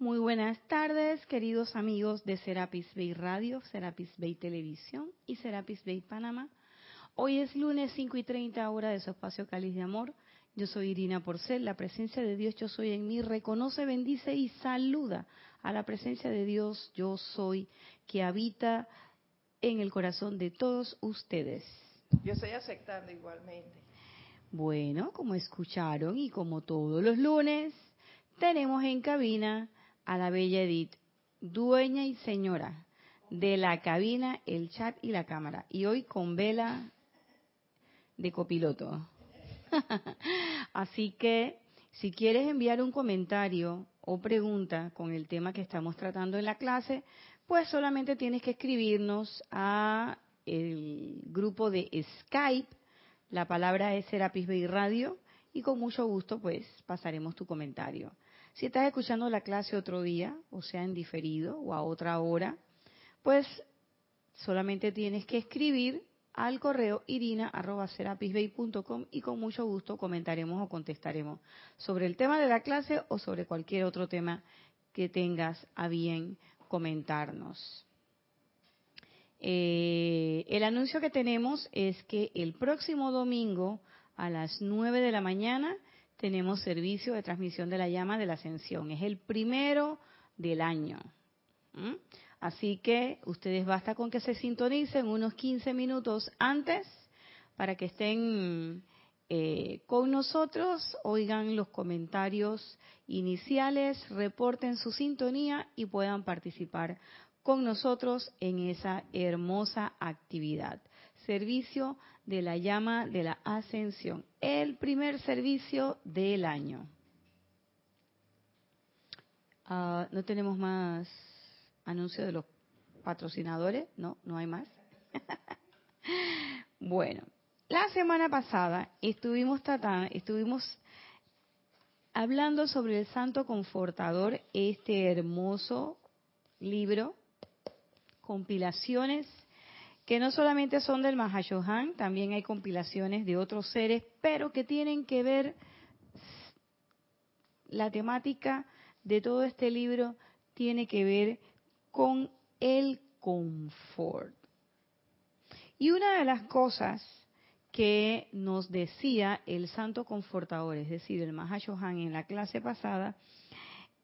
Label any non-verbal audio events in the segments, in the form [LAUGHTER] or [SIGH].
Muy buenas tardes, queridos amigos de Serapis Bay Radio, Serapis Bay Televisión y Serapis Bay Panamá. Hoy es lunes 5 y 30 hora de su espacio Cáliz de Amor. Yo soy Irina Porcel, la presencia de Dios yo soy en mí, reconoce, bendice y saluda a la presencia de Dios yo soy que habita en el corazón de todos ustedes. Yo estoy aceptando igualmente. Bueno, como escucharon y como todos los lunes, tenemos en cabina a la bella Edith, dueña y señora de la cabina, el chat y la cámara. Y hoy con vela de copiloto. [LAUGHS] Así que si quieres enviar un comentario o pregunta con el tema que estamos tratando en la clase, pues solamente tienes que escribirnos a el grupo de Skype. La palabra es Serapis Bay Radio y con mucho gusto pues pasaremos tu comentario. Si estás escuchando la clase otro día, o sea en diferido o a otra hora, pues solamente tienes que escribir al correo irina.serapisbay.com y con mucho gusto comentaremos o contestaremos sobre el tema de la clase o sobre cualquier otro tema que tengas a bien comentarnos. Eh, el anuncio que tenemos es que el próximo domingo a las 9 de la mañana tenemos servicio de transmisión de la llama de la ascensión. Es el primero del año. Así que ustedes basta con que se sintonicen unos 15 minutos antes para que estén eh, con nosotros, oigan los comentarios iniciales, reporten su sintonía y puedan participar con nosotros en esa hermosa actividad. Servicio de la llama de la ascensión, el primer servicio del año. Ah, no tenemos más anuncios de los patrocinadores, no, no hay más. [LAUGHS] bueno, la semana pasada estuvimos tratando, estuvimos hablando sobre el Santo Confortador, este hermoso libro, compilaciones que no solamente son del Mahashohan, también hay compilaciones de otros seres, pero que tienen que ver la temática de todo este libro tiene que ver con el confort. Y una de las cosas que nos decía el santo confortador, es decir, el Mahashohan en la clase pasada,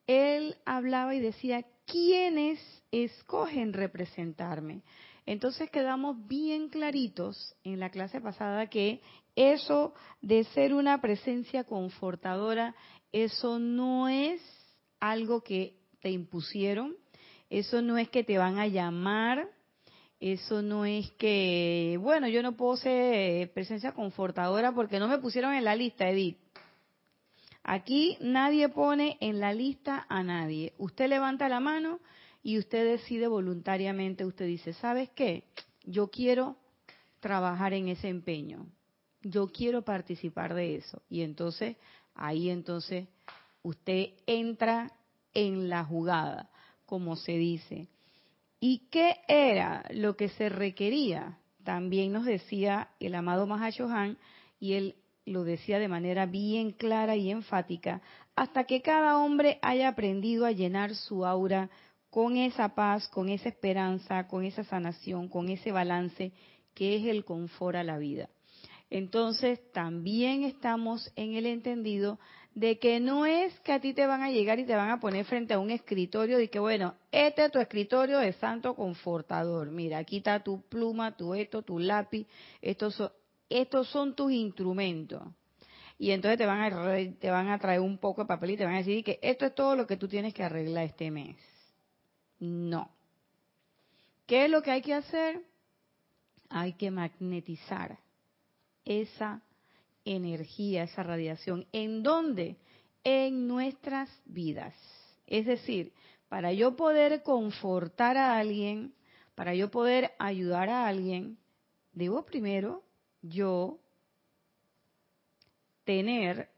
él hablaba y decía, ¿quiénes escogen representarme? Entonces quedamos bien claritos en la clase pasada que eso de ser una presencia confortadora, eso no es algo que te impusieron, eso no es que te van a llamar, eso no es que, bueno, yo no puedo ser presencia confortadora porque no me pusieron en la lista, Edith. Aquí nadie pone en la lista a nadie. Usted levanta la mano y usted decide voluntariamente, usted dice, ¿sabes qué? Yo quiero trabajar en ese empeño, yo quiero participar de eso. Y entonces, ahí entonces, usted entra en la jugada, como se dice. ¿Y qué era lo que se requería? También nos decía el amado Mahashohan, y él lo decía de manera bien clara y enfática, hasta que cada hombre haya aprendido a llenar su aura con esa paz, con esa esperanza, con esa sanación, con ese balance que es el confort a la vida. Entonces también estamos en el entendido de que no es que a ti te van a llegar y te van a poner frente a un escritorio y que bueno, este es tu escritorio de santo confortador. Mira, aquí está tu pluma, tu esto, tu lápiz, estos son, estos son tus instrumentos. Y entonces te van a te van a traer un poco de papel y te van a decir que esto es todo lo que tú tienes que arreglar este mes. No. ¿Qué es lo que hay que hacer? Hay que magnetizar esa energía, esa radiación. ¿En dónde? En nuestras vidas. Es decir, para yo poder confortar a alguien, para yo poder ayudar a alguien, debo primero yo tener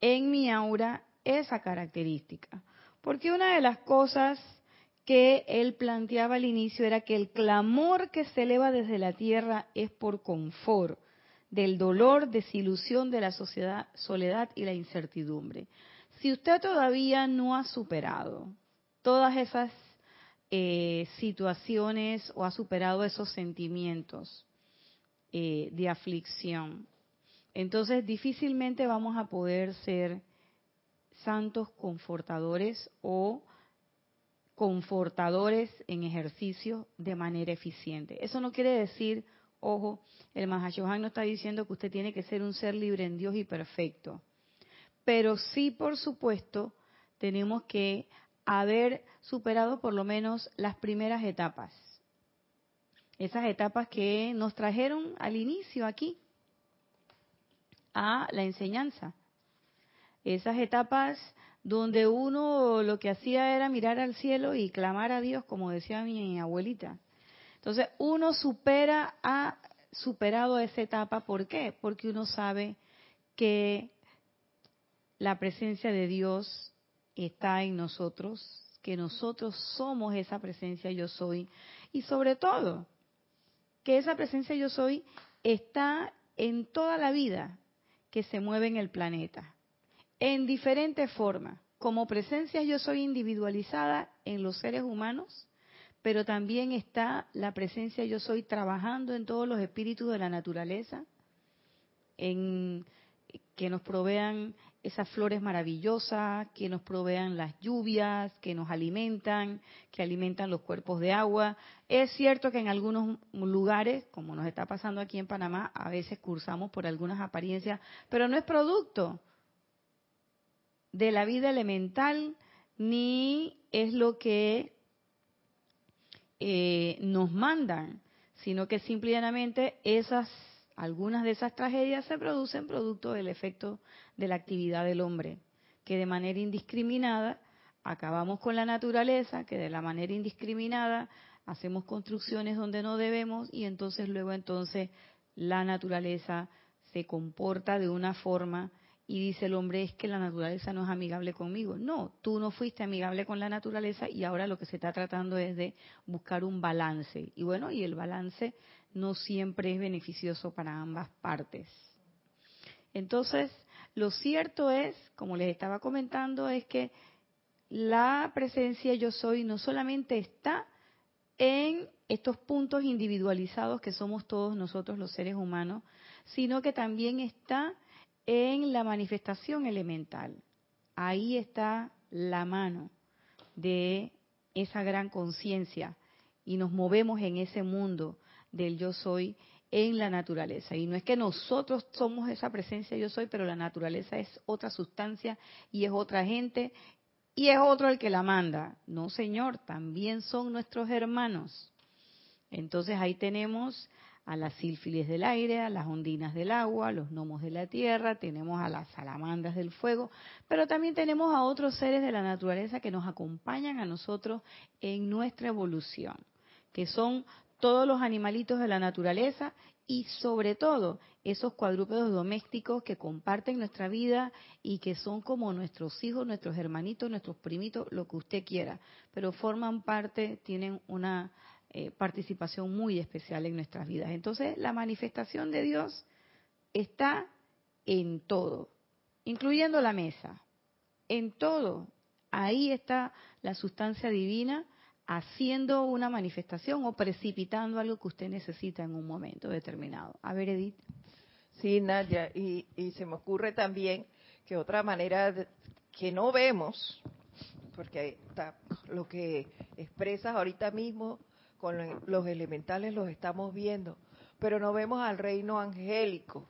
en mi aura esa característica. Porque una de las cosas que él planteaba al inicio era que el clamor que se eleva desde la tierra es por confort, del dolor, desilusión de la soledad y la incertidumbre. Si usted todavía no ha superado todas esas eh, situaciones o ha superado esos sentimientos eh, de aflicción. Entonces difícilmente vamos a poder ser santos confortadores o confortadores en ejercicio de manera eficiente. Eso no quiere decir, ojo, el Mahashohan no está diciendo que usted tiene que ser un ser libre en Dios y perfecto. Pero sí, por supuesto, tenemos que haber superado por lo menos las primeras etapas. Esas etapas que nos trajeron al inicio aquí, a la enseñanza. Esas etapas donde uno lo que hacía era mirar al cielo y clamar a Dios, como decía mi abuelita. Entonces, uno supera, ha superado esa etapa. ¿Por qué? Porque uno sabe que la presencia de Dios está en nosotros, que nosotros somos esa presencia yo soy y sobre todo que esa presencia yo soy está en toda la vida que se mueve en el planeta, en diferentes formas, como presencia yo soy individualizada en los seres humanos, pero también está la presencia yo soy trabajando en todos los espíritus de la naturaleza, en que nos provean esas flores maravillosas, que nos provean las lluvias, que nos alimentan, que alimentan los cuerpos de agua. Es cierto que en algunos lugares, como nos está pasando aquí en Panamá, a veces cursamos por algunas apariencias, pero no es producto de la vida elemental ni es lo que eh, nos mandan, sino que simplemente esas algunas de esas tragedias se producen producto del efecto de la actividad del hombre, que de manera indiscriminada acabamos con la naturaleza, que de la manera indiscriminada hacemos construcciones donde no debemos y entonces luego entonces la naturaleza se comporta de una forma y dice el hombre es que la naturaleza no es amigable conmigo. No, tú no fuiste amigable con la naturaleza y ahora lo que se está tratando es de buscar un balance. Y bueno, y el balance no siempre es beneficioso para ambas partes. Entonces, lo cierto es, como les estaba comentando, es que la presencia yo soy no solamente está en estos puntos individualizados que somos todos nosotros los seres humanos, sino que también está en la manifestación elemental. Ahí está la mano de esa gran conciencia y nos movemos en ese mundo del yo soy en la naturaleza. Y no es que nosotros somos esa presencia yo soy, pero la naturaleza es otra sustancia y es otra gente y es otro el que la manda. No, Señor, también son nuestros hermanos. Entonces ahí tenemos a las sílfiles del aire, a las ondinas del agua, a los gnomos de la tierra, tenemos a las salamandras del fuego, pero también tenemos a otros seres de la naturaleza que nos acompañan a nosotros en nuestra evolución, que son todos los animalitos de la naturaleza y sobre todo esos cuadrúpedos domésticos que comparten nuestra vida y que son como nuestros hijos, nuestros hermanitos, nuestros primitos, lo que usted quiera, pero forman parte, tienen una eh, participación muy especial en nuestras vidas. Entonces, la manifestación de Dios está en todo, incluyendo la mesa, en todo. Ahí está la sustancia divina haciendo una manifestación o precipitando algo que usted necesita en un momento determinado. A ver, Edith. Sí, Nadia, y, se me ocurre también que otra manera que no vemos, porque está, lo que expresas ahorita mismo con los elementales los estamos viendo, pero no vemos al reino angélico.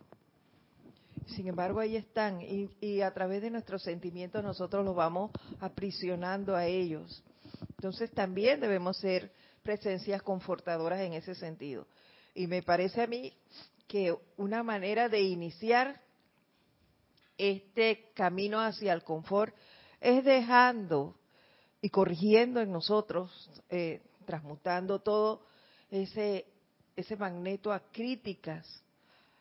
Sin embargo, ahí están y, a través de nuestros sentimientos nosotros los vamos aprisionando a ellos. Entonces también debemos ser presencias confortadoras en ese sentido. Y me parece a mí que una manera de iniciar este camino hacia el confort es dejando y corrigiendo en nosotros eh, transmutando todo ese, ese magneto a críticas,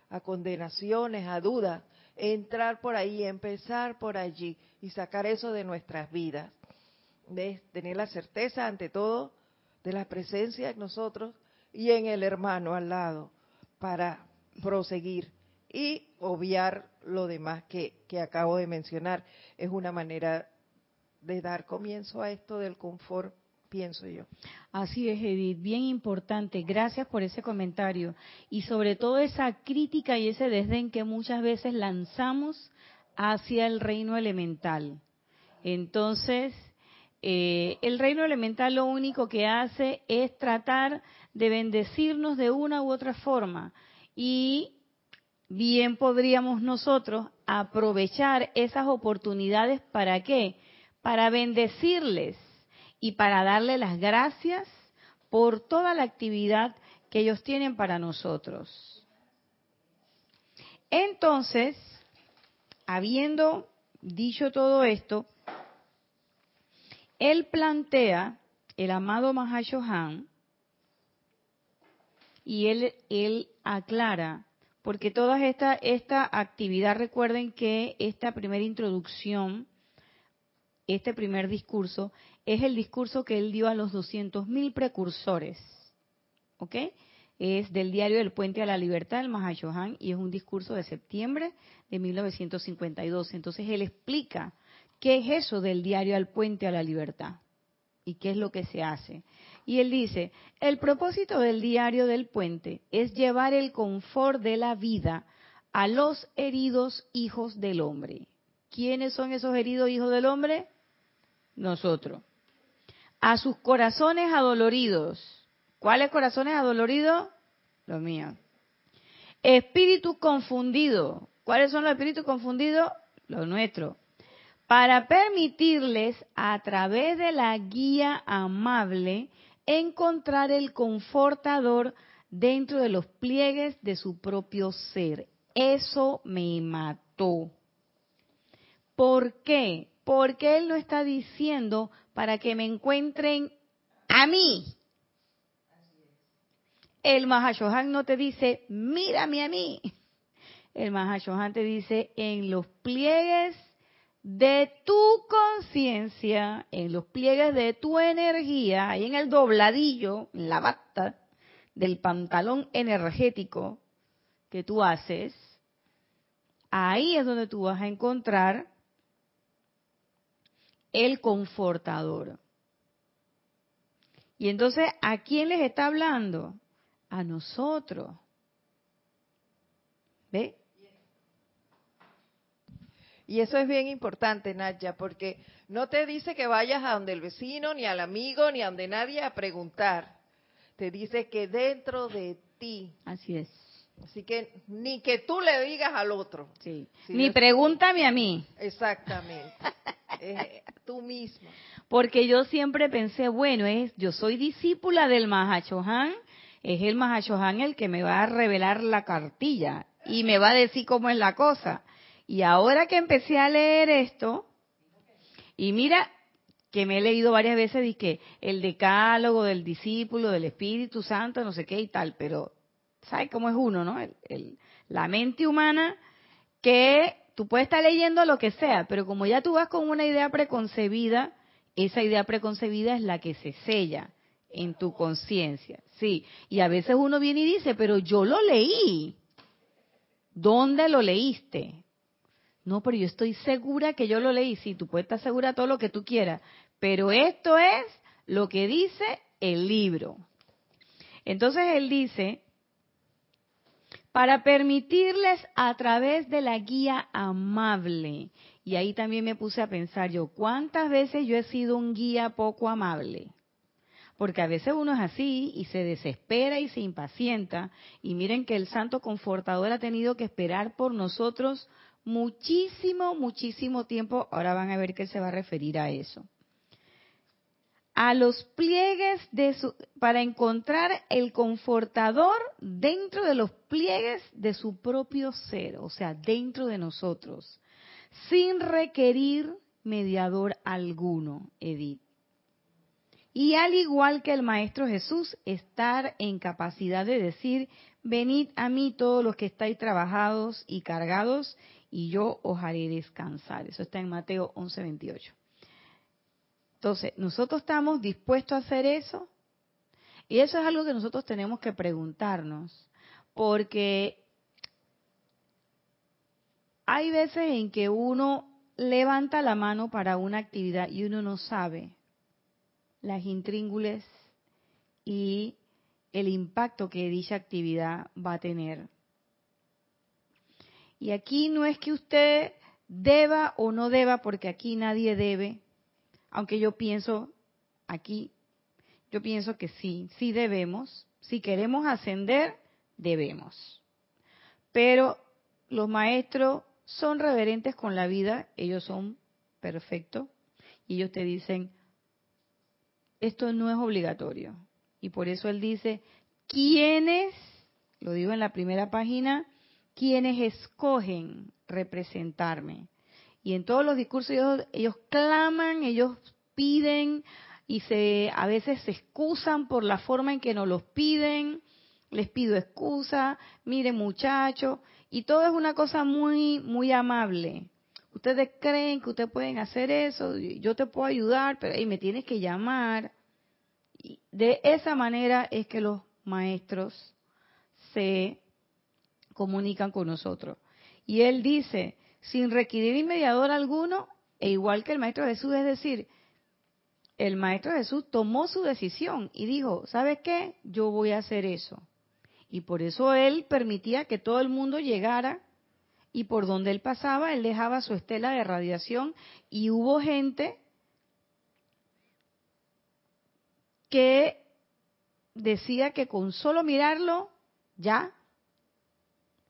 a condenaciones, a dudas, entrar por ahí, empezar por allí y sacar eso de nuestras vidas. De tener la certeza ante todo de la presencia en nosotros y en el hermano al lado para proseguir y obviar lo demás que, que acabo de mencionar. Es una manera de dar comienzo a esto del confort, pienso yo. Así es, Edith, bien importante. Gracias por ese comentario. Y sobre todo esa crítica y ese desdén que muchas veces lanzamos hacia el reino elemental. Entonces, eh, el reino elemental lo único que hace es tratar de bendecirnos de una u otra forma. Y bien podríamos nosotros aprovechar esas oportunidades para qué? Para bendecirles y para darle las gracias por toda la actividad que ellos tienen para nosotros. Entonces, habiendo dicho todo esto, él plantea, el amado Mahashohan, y él, él aclara, porque toda esta, esta actividad, recuerden que esta primera introducción, este primer discurso, es el discurso que él dio a los 200.000 precursores. ¿Ok? Es del diario del Puente a la Libertad, el Mahashohan, y es un discurso de septiembre de 1952. Entonces él explica qué es eso del diario al Puente a la Libertad y qué es lo que se hace. Y él dice, el propósito del diario del puente es llevar el confort de la vida a los heridos hijos del hombre. ¿Quiénes son esos heridos hijos del hombre? Nosotros a sus corazones adoloridos. ¿Cuáles corazones adoloridos? Los míos. Espíritu confundido. ¿Cuáles son los espíritus confundidos? Los nuestros. Para permitirles, a través de la guía amable, encontrar el confortador dentro de los pliegues de su propio ser. Eso me mató. ¿Por qué? Porque él no está diciendo para que me encuentren a mí. El Mahashohan no te dice, mírame a mí. El Mahashohan te dice, en los pliegues de tu conciencia, en los pliegues de tu energía, ahí en el dobladillo, en la bata del pantalón energético que tú haces, ahí es donde tú vas a encontrar el confortador. Y entonces, ¿a quién les está hablando? A nosotros. ¿Ve? Y eso es bien importante, Nadia, porque no te dice que vayas a donde el vecino, ni al amigo, ni a donde nadie a preguntar. Te dice que dentro de ti. Así es. Así que ni que tú le digas al otro. Sí. ni pregúntame a mí. Exactamente. [LAUGHS] Eh, tú misma. Porque yo siempre pensé, bueno, es yo soy discípula del Mahachohan, es el Mahachohan el que me va a revelar la cartilla y me va a decir cómo es la cosa. Y ahora que empecé a leer esto, y mira que me he leído varias veces y que el decálogo del discípulo, del Espíritu Santo, no sé qué y tal, pero ¿sabes cómo es uno, no? la mente humana que tú puedes estar leyendo lo que sea, pero como ya tú vas con una idea preconcebida, esa idea preconcebida es la que se sella en tu conciencia. Sí, y a veces uno viene y dice, pero yo lo leí. ¿Dónde lo leíste? No, pero yo estoy segura que yo lo leí. Sí, tú puedes estar segura todo lo que tú quieras, pero esto es lo que dice el libro. Entonces él dice, para permitirles a través de la guía amable. Y ahí también me puse a pensar yo, ¿cuántas veces yo he sido un guía poco amable? Porque a veces uno es así y se desespera y se impacienta. Y miren que el Santo Confortador ha tenido que esperar por nosotros muchísimo, muchísimo tiempo. Ahora van a ver que se va a referir a eso a los pliegues de su, para encontrar el confortador dentro de los pliegues de su propio ser, o sea, dentro de nosotros, sin requerir mediador alguno, Edith. Y al igual que el Maestro Jesús, estar en capacidad de decir, venid a mí todos los que estáis trabajados y cargados, y yo os haré descansar. Eso está en Mateo 11:28. Entonces, ¿nosotros estamos dispuestos a hacer eso? Y eso es algo que nosotros tenemos que preguntarnos, porque hay veces en que uno levanta la mano para una actividad y uno no sabe las intríngules y el impacto que dicha actividad va a tener. Y aquí no es que usted deba o no deba, porque aquí nadie debe, aunque yo pienso, aquí, yo pienso que sí, sí debemos, si queremos ascender, debemos. Pero los maestros son reverentes con la vida, ellos son perfectos, y ellos te dicen, esto no es obligatorio. Y por eso él dice, ¿quiénes, lo digo en la primera página, quienes escogen representarme? Y en todos los discursos ellos, claman, ellos piden y se a veces se excusan por la forma en que nos los piden. Les pido excusa, miren muchachos, y todo es una cosa muy muy amable. Ustedes creen que ustedes pueden hacer eso, yo te puedo ayudar, pero ahí me tienes que llamar. Y de esa manera es que los maestros se comunican con nosotros. Y él dice, sin requerir mediador alguno, e igual que el Maestro Jesús, es decir, el Maestro Jesús tomó su decisión y dijo, ¿sabes qué? Yo voy a hacer eso. Y por eso él permitía que todo el mundo llegara y por donde él pasaba, él dejaba su estela de radiación y hubo gente que decía que con solo mirarlo ya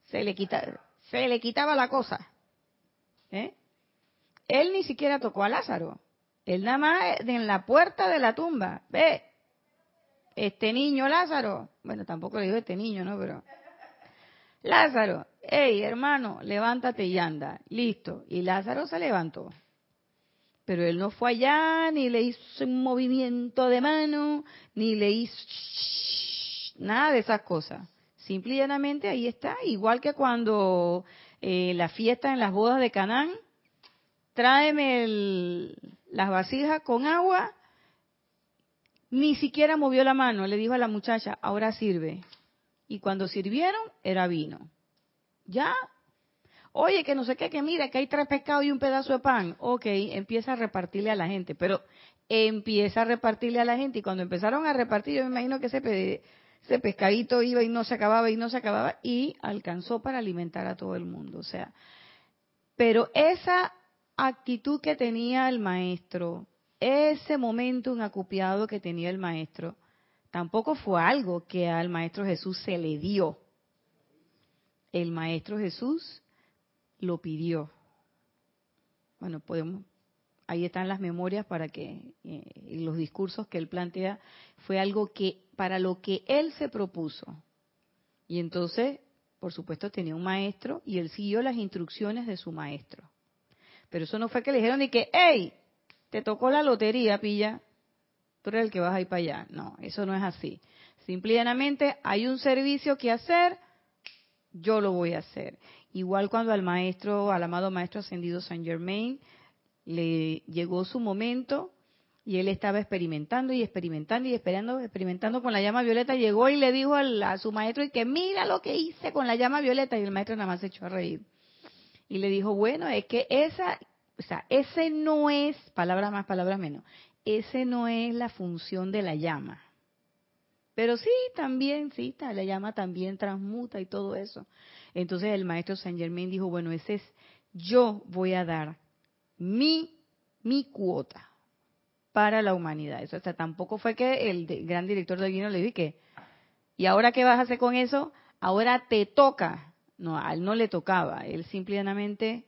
se le, quita, se le quitaba la cosa. ¿Eh? Él ni siquiera tocó a Lázaro. Él nada más en la puerta de la tumba. Ve, este niño Lázaro. Bueno, tampoco le digo este niño, ¿no? Pero Lázaro, hey hermano, levántate y anda. Listo. Y Lázaro se levantó. Pero él no fue allá, ni le hizo un movimiento de mano, ni le hizo nada de esas cosas. Simple y llanamente ahí está, igual que cuando eh, la fiesta en las bodas de Canaán, tráeme las vasijas con agua, ni siquiera movió la mano, le dijo a la muchacha, ahora sirve. Y cuando sirvieron, era vino. Ya. Oye, que no sé qué, que mira, que hay tres pescados y un pedazo de pan. Ok, empieza a repartirle a la gente, pero empieza a repartirle a la gente. Y cuando empezaron a repartir, yo me imagino que ese ese pescadito iba y no se acababa y no se acababa y alcanzó para alimentar a todo el mundo. O sea, pero esa actitud que tenía el maestro, ese momento inacupiado que tenía el maestro, tampoco fue algo que al maestro Jesús se le dio. El maestro Jesús lo pidió. Bueno, podemos ahí están las memorias para que eh, los discursos que él plantea fue algo que para lo que él se propuso. Y entonces, por supuesto, tenía un maestro y él siguió las instrucciones de su maestro. Pero eso no fue que le dijeron ni que, hey, te tocó la lotería, pilla, tú eres el que vas a ir para allá. No, eso no es así. Simplemente hay un servicio que hacer, yo lo voy a hacer. Igual cuando al maestro, al amado maestro ascendido Saint Germain, le llegó su momento y él estaba experimentando y experimentando y esperando, experimentando con la llama violeta, llegó y le dijo a, su maestro y que mira lo que hice con la llama violeta y el maestro nada más se echó a reír. Y le dijo, bueno, es que esa, o sea, ese no es, palabras más, palabras menos, ese no es la función de la llama. Pero sí, también, sí, la llama también transmuta y todo eso. Entonces el maestro Saint Germain dijo, bueno, ese es, yo voy a dar mi, mi cuota para la humanidad. Eso, tampoco fue que el gran director de vino le dije ¿y ahora qué vas a hacer con eso? Ahora te toca. No, a él no le tocaba, él simplemente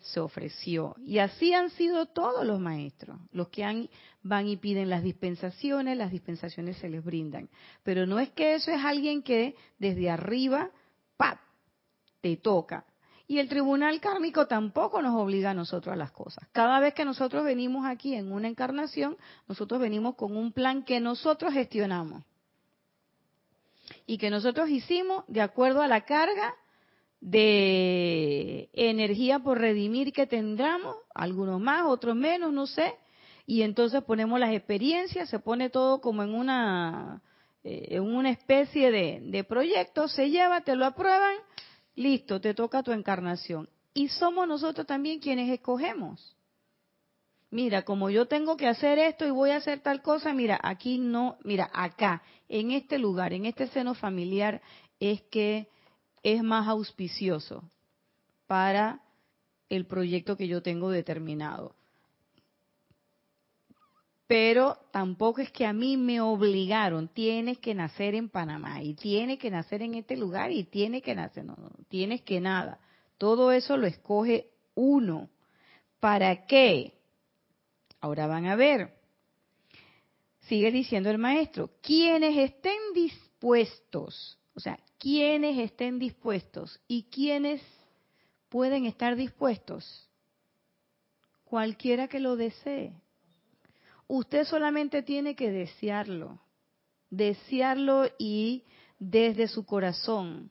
se ofreció. Y así han sido todos los maestros, los que han, van y piden las dispensaciones, las dispensaciones se les brindan. Pero no es que eso es alguien que desde arriba, ¡pap!, te toca. Y el tribunal kármico tampoco nos obliga a nosotros a las cosas. Cada vez que nosotros venimos aquí en una encarnación, nosotros venimos con un plan que nosotros gestionamos. Y que nosotros hicimos de acuerdo a la carga de energía por redimir que tendremos, algunos más, otros menos, no sé. Y entonces ponemos las experiencias, se pone todo como en una, eh, en una especie de, de proyecto, se lleva, te lo aprueban listo, te toca tu encarnación. y somos nosotros también quienes escogemos. Mira, como yo tengo que hacer esto y voy a hacer tal cosa, mira, aquí no, mira, acá, en este lugar, en este seno familiar, es que es más auspicioso para el proyecto que yo tengo determinado. Pero tampoco es que a mí me obligaron, tienes que nacer en Panamá y tienes que nacer en este lugar y tienes que nacer, no, no, tienes que nada. Todo eso lo escoge uno. ¿Para qué? Ahora van a ver. Sigue diciendo el maestro, quienes estén dispuestos, o sea, quienes estén dispuestos y quienes pueden estar dispuestos, cualquiera que lo desee. Usted solamente tiene que desearlo, desearlo y desde su corazón.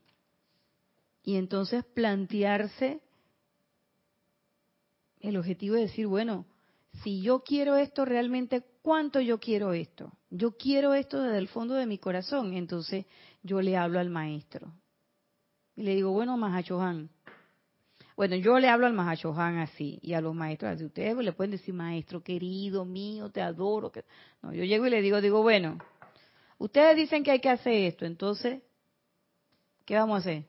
Y entonces plantearse el objetivo de decir, bueno, si yo quiero esto realmente, ¿cuánto yo quiero esto? Yo quiero esto desde el fondo de mi corazón. Entonces yo le hablo al maestro. Y le digo, bueno, Mahachohan. Bueno, yo le hablo al Mahachohan así y a los maestros así. Ustedes le pueden decir, maestro querido mío, te adoro. No, yo llego y le digo, digo, bueno, ustedes dicen que hay que hacer esto. Entonces, ¿qué vamos a hacer?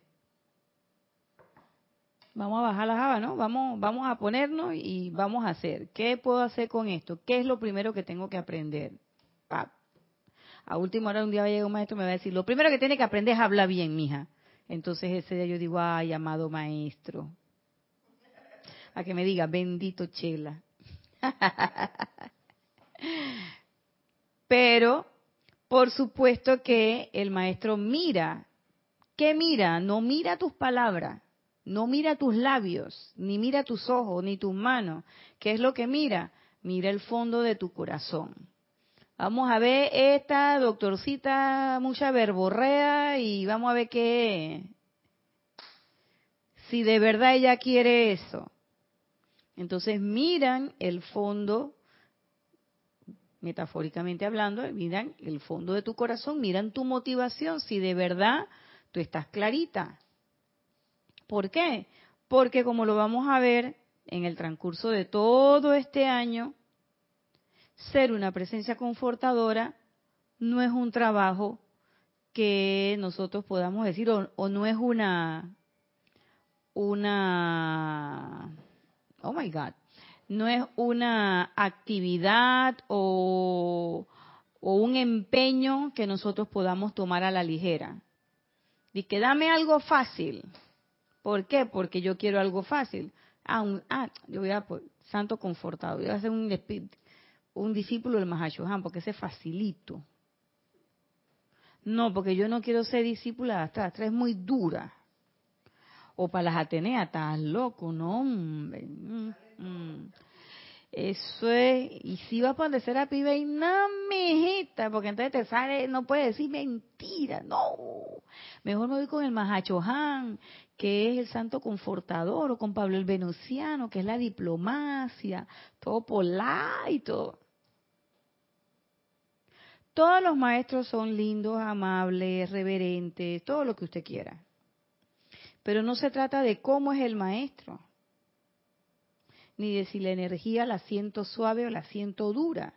Vamos a bajar la java, ¿no? Vamos, vamos a ponernos y vamos a hacer. ¿Qué puedo hacer con esto? ¿Qué es lo primero que tengo que aprender? A última hora un día va a llegar un maestro y me va a decir, lo primero que tiene que aprender es hablar bien, mija. Entonces ese día yo digo, ay, amado maestro. A que me diga, bendito chela. Pero, por supuesto que el maestro mira. ¿Qué mira? No mira tus palabras no mira tus labios, ni mira tus ojos, ni tus manos. ¿Qué es lo que mira? Mira el fondo de tu corazón. Vamos a ver esta doctorcita, mucha verborrea, y vamos a ver qué. Si de verdad ella quiere eso. Entonces miran el fondo, metafóricamente hablando, miran el fondo de tu corazón, miran tu motivación, si de verdad tú estás clarita ¿Por qué? Porque como lo vamos a ver en el transcurso de todo este año, ser una presencia confortadora no es un trabajo que nosotros podamos decir o, no es una una oh my god no es una actividad o, un empeño que nosotros podamos tomar a la ligera. Dice que dame algo fácil. ¿Por qué? Porque yo quiero algo fácil. Ah, ah yo voy a, santo confortado, voy a ser un, un discípulo del Mahashohan, porque ese facilito. No, porque yo no quiero ser discípula de Astra es muy dura. O para las Ateneas, estás loco, no. Mm, mm. Eso es, y si vas a poner ser pibe, y no, mijita, porque entonces te sale, no puedes decir mentira, no. Mejor me voy con el Mahachohan, que es el santo confortador, o con Pablo el Venusiano, que es la diplomacia, todo polar todo. Todos los maestros son lindos, amables, reverentes, todo lo que usted quiera. Pero no se trata de cómo es el maestro, ni de si la energía la siento suave o la siento dura.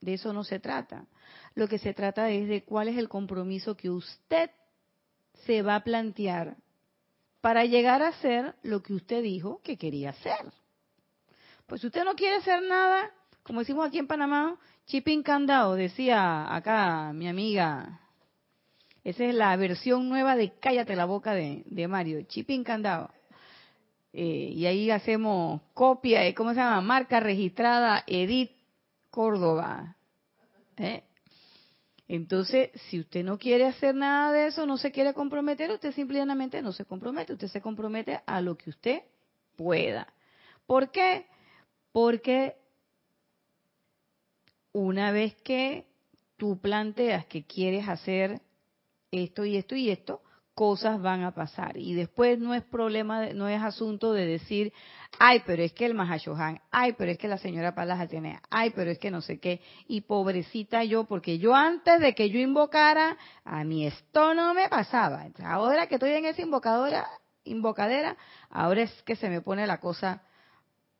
De eso no se trata. Lo que se trata es de cuál es el compromiso que usted se va a plantear para llegar a ser lo que usted dijo que quería hacer. Pues si usted no quiere hacer nada, como decimos aquí en Panamá, chipín candado, decía acá mi amiga. Esa es la versión nueva de Cállate la boca de, Mario, chipín candado. Eh, y ahí hacemos copia, ¿cómo se llama? Marca registrada Edith Córdoba. ¿Eh? Entonces, si usted no quiere hacer nada de eso, no se quiere comprometer, usted simplemente no se compromete, usted se compromete a lo que usted pueda. ¿Por qué? Porque una vez que tú planteas que quieres hacer esto y esto y esto, cosas van a pasar. Y después no es problema, no es asunto de decir, ay, pero es que el Mahashohan, ay, pero es que la señora Palas tiene, ay, pero es que no sé qué. Y pobrecita yo, porque yo antes de que yo invocara, a mí esto no me pasaba. ahora que estoy en esa invocadora, invocadera, ahora es que se me pone la cosa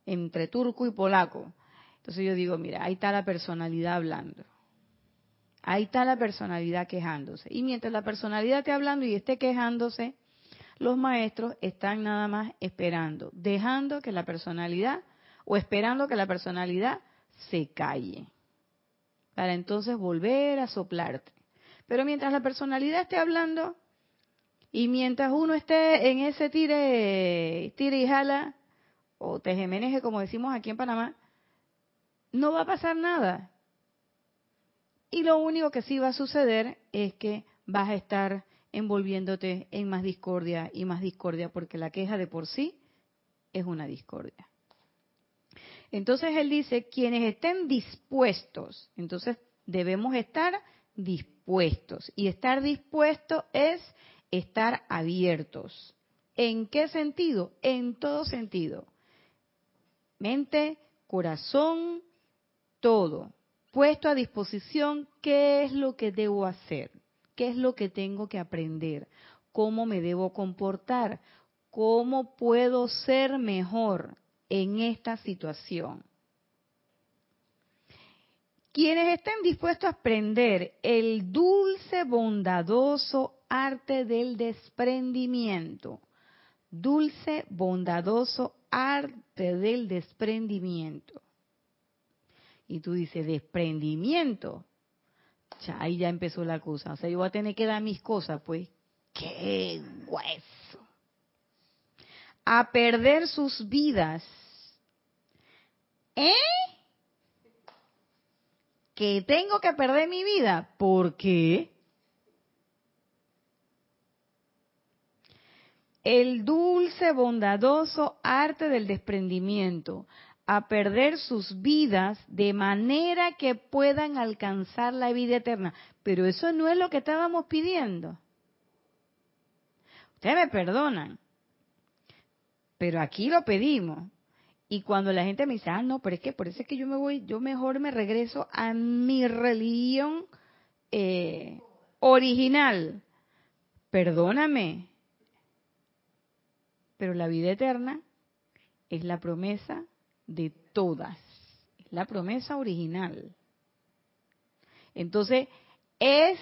entre turco y polaco. Entonces yo digo, mira, ahí está la personalidad hablando. Ahí está la personalidad quejándose. Y mientras la personalidad esté hablando y esté quejándose, los maestros están nada más esperando, dejando que la personalidad o esperando que la personalidad se calle, para entonces volver a soplarte. Pero mientras la personalidad esté hablando y mientras uno esté en ese tire, tire y jala, o tejemeneje como decimos aquí en Panamá, no va a pasar nada. Y lo único que sí va a suceder es que vas a estar envolviéndote en más discordia y más discordia, porque la queja de por sí es una discordia. Entonces él dice, quienes estén dispuestos, entonces debemos estar dispuestos. Y estar dispuesto es estar abiertos. ¿En qué sentido? En todo sentido. Mente, corazón, todo. Puesto a disposición, ¿qué es lo que debo hacer? ¿Qué es lo que tengo que aprender? ¿Cómo me debo comportar? ¿Cómo puedo ser mejor? en esta situación. Quienes estén dispuestos a aprender el dulce, bondadoso arte del desprendimiento, dulce, bondadoso arte del desprendimiento. Y tú dices, desprendimiento. Ahí ya empezó la cosa. O sea, yo voy a tener que dar mis cosas, pues. ¡Qué hueso! A perder sus vidas ¿Eh? Que tengo que perder mi vida. ¿Por qué? El dulce, bondadoso arte del desprendimiento, a perder sus vidas de manera que puedan alcanzar la vida eterna. Pero eso no es lo que estábamos pidiendo. Ustedes me perdonan, pero aquí lo pedimos. Y cuando la gente me dice, ah, no, pero es que por eso es que yo me voy, yo mejor me regreso a mi religión eh, original. Perdóname, pero la vida eterna es la promesa de todas, la promesa original. Entonces, es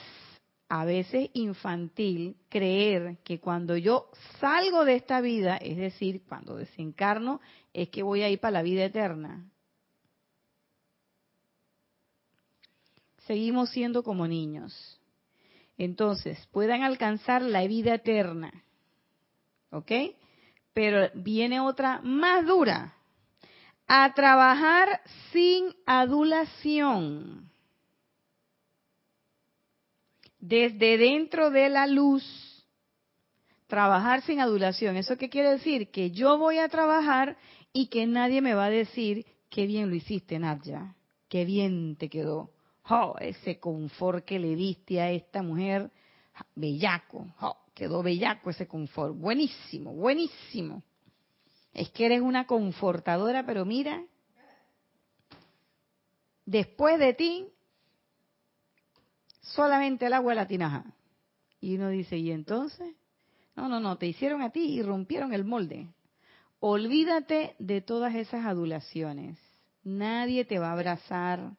a veces infantil creer que cuando yo salgo de esta vida, es decir, cuando desencarno, es que voy a ir para la vida eterna. Seguimos siendo como niños. Entonces, puedan alcanzar la vida eterna. ¿Ok? Pero viene otra más dura. A trabajar sin adulación desde dentro de la luz, trabajar sin adulación. ¿Eso qué quiere decir? Que yo voy a trabajar y que nadie me va a decir qué bien lo hiciste, Nadia, qué bien te quedó. Oh, ese confort que le diste a esta mujer, bellaco, oh, quedó bellaco ese confort, buenísimo, buenísimo. Es que eres una confortadora, pero mira, después de ti solamente el agua de la tinaja. Y uno dice, ¿y entonces? No, no, no, te hicieron a ti y rompieron el molde. Olvídate de todas esas adulaciones. Nadie te va a abrazar,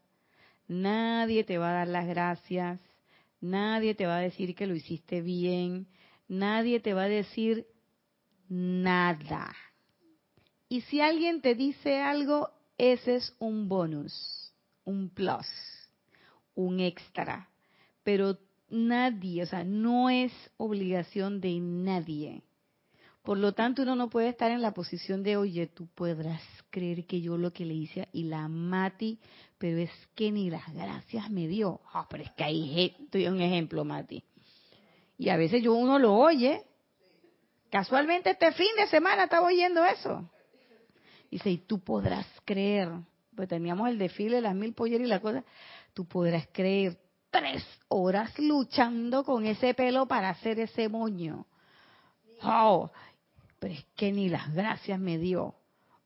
nadie te va a dar las gracias, nadie te va a decir que lo hiciste bien, nadie te va a decir nada. Y si alguien te dice algo, ese es un bonus, un plus, un extra pero nadie, o sea, no es obligación de nadie. Por lo tanto, uno no puede estar en la posición de, oye, tú podrás creer que yo lo que le hice y la Mati, pero es que ni las gracias me dio. Ah, pero es que ahí estoy un ejemplo, Mati. Y a veces yo uno lo oye. Casualmente este fin de semana estaba oyendo eso. Dice, y tú podrás creer, pues teníamos el desfile de las mil polleras y la cosa, tú podrás creer, tres horas luchando con ese pelo para hacer ese moño. Oh, pero es que ni las gracias me dio.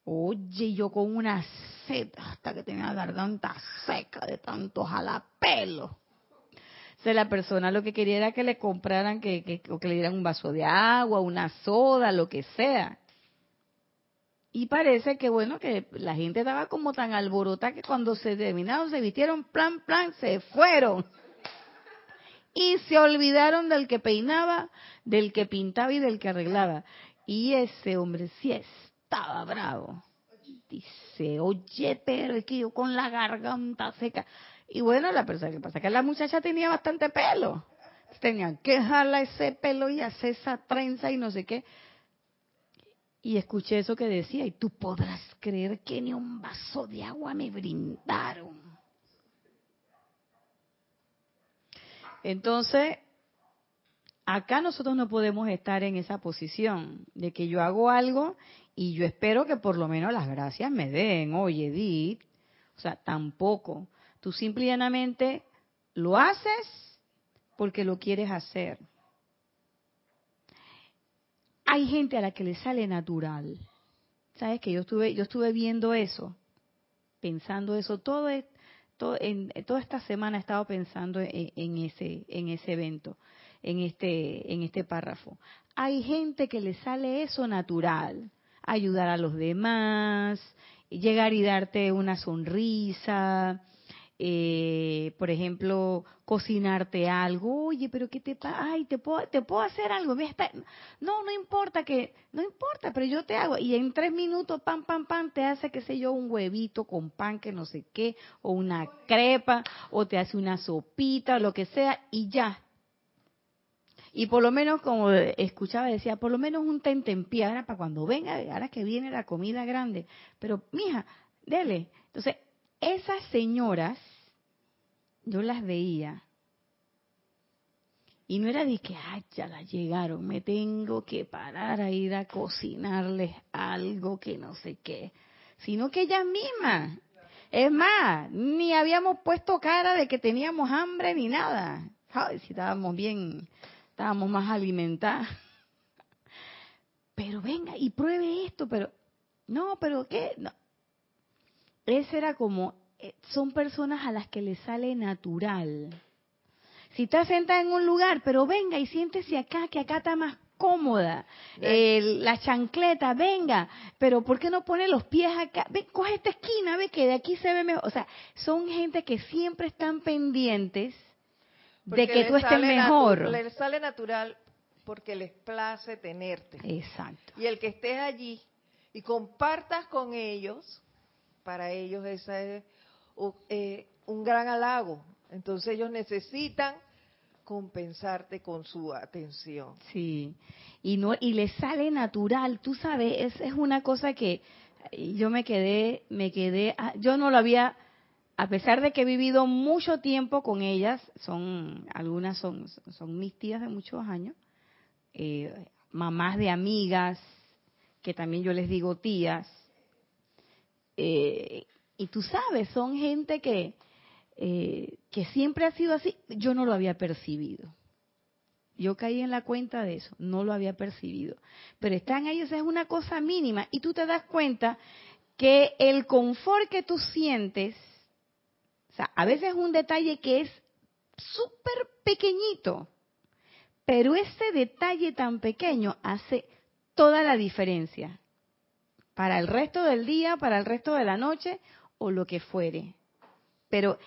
Oye, yo con una sed hasta que tenía la garganta seca de tanto jalapelo. Entonces la persona lo que quería era que le compraran, que, que, o que le dieran un vaso de agua, una soda, lo que sea. Y parece que, bueno, que la gente estaba como tan alborotada que cuando se terminaron, se vistieron, plan, plan, se fueron. Y se olvidaron del que peinaba, del que pintaba y del que arreglaba. Y ese hombre sí estaba bravo. Dice, oye, pero es que yo con la garganta seca. Y bueno, la persona que pasa que la muchacha tenía bastante pelo. Tenían que jalar ese pelo y hacer esa trenza y no sé qué. Y escuché eso que decía, y tú podrás creer que ni un vaso de agua me brindaron. Entonces, acá nosotros no podemos estar en esa posición de que yo hago algo y yo espero que por lo menos las gracias me den. Oye, Edith, o sea, tampoco. Tú simplemente lo haces porque lo quieres hacer. Hay gente a la que le sale natural. ¿Sabes que yo estuve yo estuve viendo eso, pensando eso todo, en, toda esta semana he estado pensando en, ese en ese evento, en este en este párrafo. Hay gente que le sale eso natural, ayudar a los demás, llegar y darte una sonrisa, eh, por ejemplo, cocinarte algo, oye, pero ¿qué te pasa? Ay, te puedo, te puedo hacer algo. No, no importa que, no importa, pero yo te hago. Y en tres minutos, pam, pam, pam, te hace, qué sé yo, un huevito con pan que no sé qué, o una crepa, o te hace una sopita, lo que sea, y ya. Y por lo menos, como escuchaba, decía, por lo menos un tentempié, ahora para cuando venga, ahora que viene la comida grande. Pero, mija, dele. Entonces, esas señoras, yo las veía, y no era de que, ay, ya la llegaron, me tengo que parar a ir a cocinarles algo que no sé qué, sino que ellas mismas. Es más, ni habíamos puesto cara de que teníamos hambre ni nada. Ay, si estábamos bien, estábamos más alimentadas. [LAUGHS] Pero venga y pruebe esto, pero no, pero ¿qué? No. Ese era como, eh, son personas a las que les sale natural. Si está sentada en un lugar, pero venga y siéntese acá, que acá está más cómoda. la chancleta, venga, pero ¿por qué no pone los pies acá? Ve, coge esta esquina, ve que de aquí se ve mejor. O sea, son gente que siempre están pendientes de que tú estés mejor. Les sale natural porque les place tenerte. Exacto. Y el que estés allí y compartas con ellos, para ellos esa es eh, un gran halago. Entonces ellos necesitan compensarte con su atención. Sí, y no y les sale natural, tú sabes, es, es una cosa que yo me quedé, me quedé, ah, yo no lo había, a pesar de que he vivido mucho tiempo con ellas, son algunas son son mis tías de muchos años, eh, mamás de amigas, que también yo les digo tías, eh, y tú sabes, son gente que, eh, que siempre ha sido así. Yo no lo había percibido. Yo caí en la cuenta de eso, no lo había percibido. Pero están ahí, esa es una cosa mínima. Y tú te das cuenta que el confort que tú sientes, o sea, a veces es un detalle que es súper pequeñito, pero ese detalle tan pequeño hace toda la diferencia para el resto del día, para el resto de la noche o lo que fuere. Pero,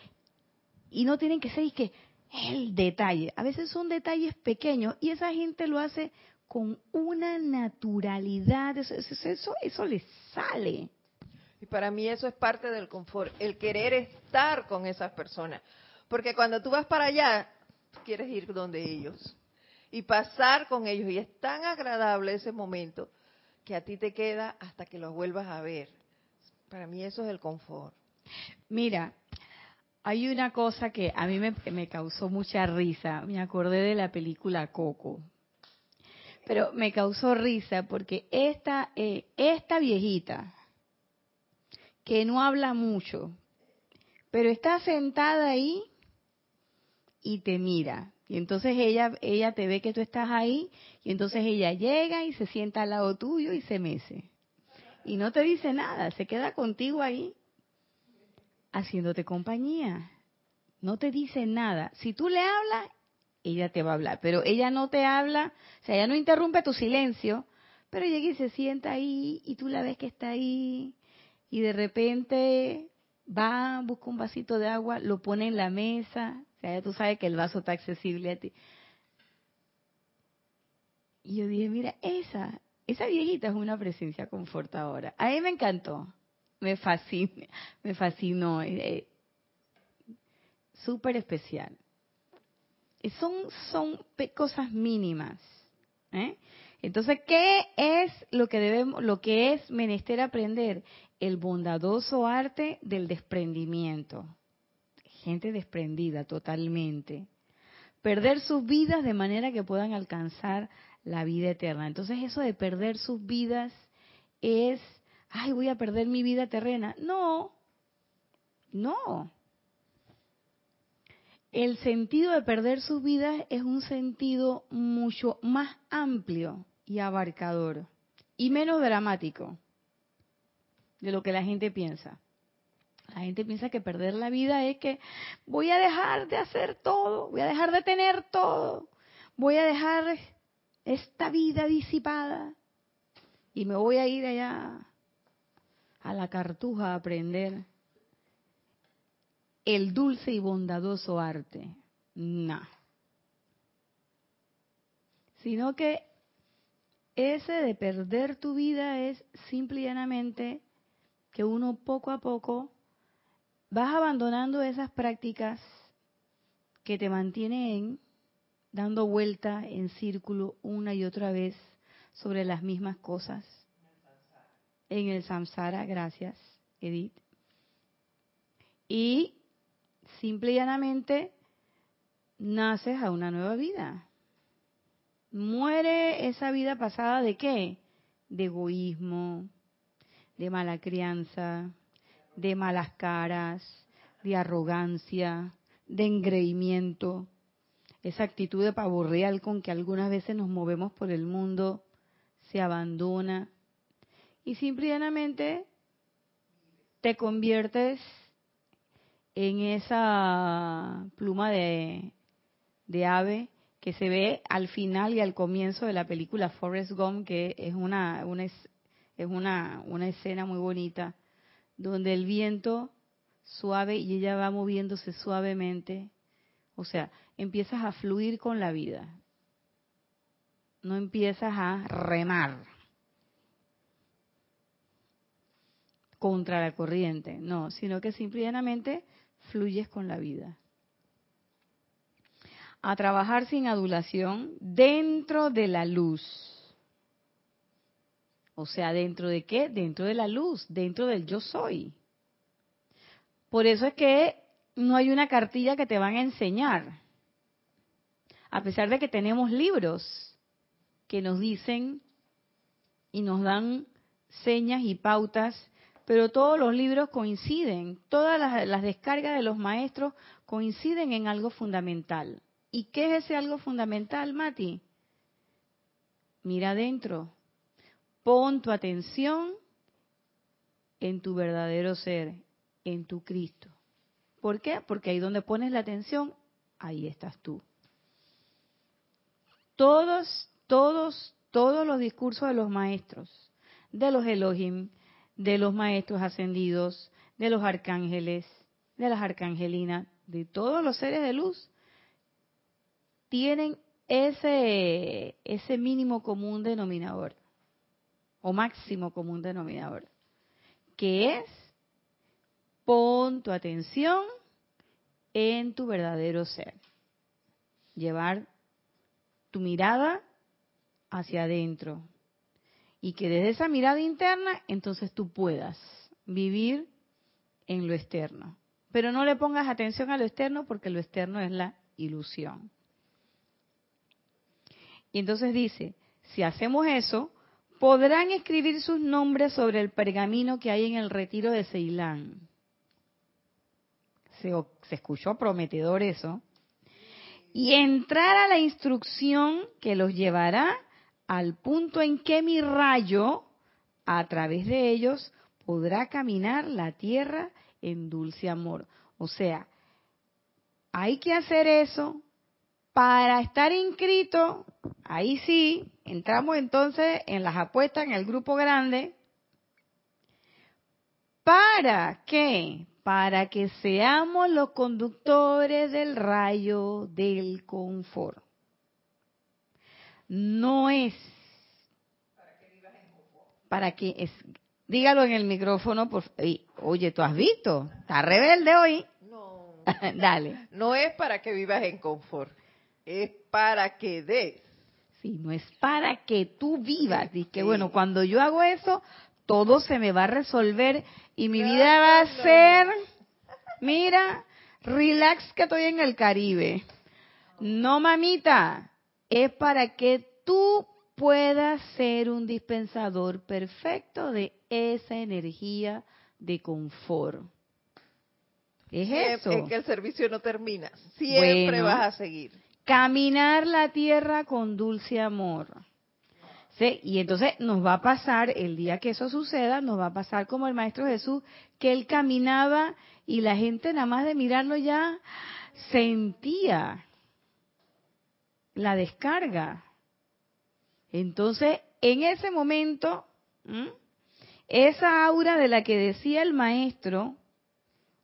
y no tienen que ser que el detalle. A veces son detalles pequeños y esa gente lo hace con una naturalidad. Eso, eso, eso, les sale. Y para mí eso es parte del confort, el querer estar con esas personas. Porque cuando tú vas para allá, quieres ir donde ellos y pasar con ellos. Y es tan agradable ese momento que a ti te queda hasta que los vuelvas a ver. Para mí eso es el confort. Mira, hay una cosa que a mí me, causó mucha risa. Me acordé de la película Coco. Pero me causó risa porque esta, eh, esta viejita, que no habla mucho, pero está sentada ahí y te mira. Y entonces ella, ella te ve que tú estás ahí y entonces ella llega y se sienta al lado tuyo y se mece. Y no te dice nada, se queda contigo ahí haciéndote compañía. no te dice nada. Si tú le hablas, ella te va a hablar, pero ella no te habla, o sea, ella no interrumpe tu silencio, pero llega y se sienta ahí y tú la ves que está ahí y de repente va, busca un vasito de agua, lo pone en la mesa, o sea, ya tú sabes que el vaso está accesible a ti. Y yo dije, mira, esa, esa viejita es una presencia confortadora. A mí me encantó, me fascina, me fascinó, eh, eh, súper especial. Son, son cosas mínimas. ¿eh? Entonces, ¿qué es lo que debemos, lo que es menester aprender? El bondadoso arte del desprendimiento. Gente desprendida totalmente. Perder sus vidas de manera que puedan alcanzar la vida eterna. Entonces, eso de perder sus vidas es, ay, voy a perder mi vida terrena. No, no. El sentido de perder sus vidas es un sentido mucho más amplio y abarcador y menos dramático de lo que la gente piensa. La gente piensa que perder la vida es que voy a dejar de hacer todo, voy a dejar de tener todo, voy a dejar esta vida disipada y me voy a ir allá a la cartuja a aprender el dulce y bondadoso arte. No. Sino que ese de perder tu vida es simple y llanamente que uno poco a poco vas abandonando esas prácticas que te mantienen dando vuelta en círculo una y otra vez sobre las mismas cosas. En el samsara, gracias, Edith. Y simple y llanamente naces a una nueva vida. Muere esa vida pasada de qué? De egoísmo, de mala crianza, de malas caras, de arrogancia, de engreimiento, esa actitud de pavo real con que algunas veces nos movemos por el mundo se abandona. Y simple y llanamente te conviertes en esa pluma de, ave que se ve al final y al comienzo de la película Forrest Gump, que es una, una es una, una escena muy bonita, donde el viento suave y ella va moviéndose suavemente, o sea, empiezas a fluir con la vida, no empiezas a remar contra la corriente, no, sino que simplemente fluyes con la vida. A trabajar sin adulación dentro de la luz. O sea, ¿dentro de qué? Dentro de la luz, dentro del yo soy. Por eso es que no hay una cartilla que te van a enseñar. A pesar de que tenemos libros que nos dicen y nos dan señas y pautas pero todos los libros coinciden, todas las, descargas de los maestros coinciden en algo fundamental. ¿Y qué es ese algo fundamental, Mati? Mira adentro, pon tu atención en tu verdadero ser, en tu Cristo. ¿Por qué? Porque ahí donde pones la atención, ahí estás tú. Todos, todos, todos los discursos de los maestros, de los Elohim, de los maestros ascendidos, de los arcángeles, de las arcangelinas, de todos los seres de luz, tienen ese, ese mínimo común denominador, o máximo común denominador, que es pon tu atención en tu verdadero ser. Llevar tu mirada hacia adentro, y que desde esa mirada interna entonces tú puedas vivir en lo externo. Pero no le pongas atención a lo externo porque lo externo es la ilusión. Y entonces dice, si hacemos eso, podrán escribir sus nombres sobre el pergamino que hay en el retiro de Ceilán. Se, se escuchó prometedor eso. Y entrar a la instrucción que los llevará al punto en que mi rayo, a través de ellos, podrá caminar la tierra en dulce amor. O sea, hay que hacer eso para estar inscrito. Ahí sí, entramos entonces en las apuestas en el grupo grande. ¿Para qué? Para que seamos los conductores del rayo del confort. No es para que es, dígalo en el micrófono, por, oye, ¿tú has visto? Está rebelde hoy. No. [LAUGHS] Dale. No es para que vivas en confort, es para que des. Sí, no es para que tú vivas. Dice que bueno, cuando yo hago eso, todo se me va a resolver y mi vida va a ser, mira, relax que estoy en el Caribe. No, mamita, es para que tú puedas ser un dispensador perfecto de esa energía de confort. Es eso. Es que el servicio no termina. Siempre vas a seguir. Caminar la tierra con dulce amor. ¿Sí? Y entonces nos va a pasar, el día que eso suceda, nos va a pasar como el Maestro Jesús, que él caminaba y la gente nada más de mirarlo ya sentía la descarga. Entonces, en ese momento, esa aura de la que decía el maestro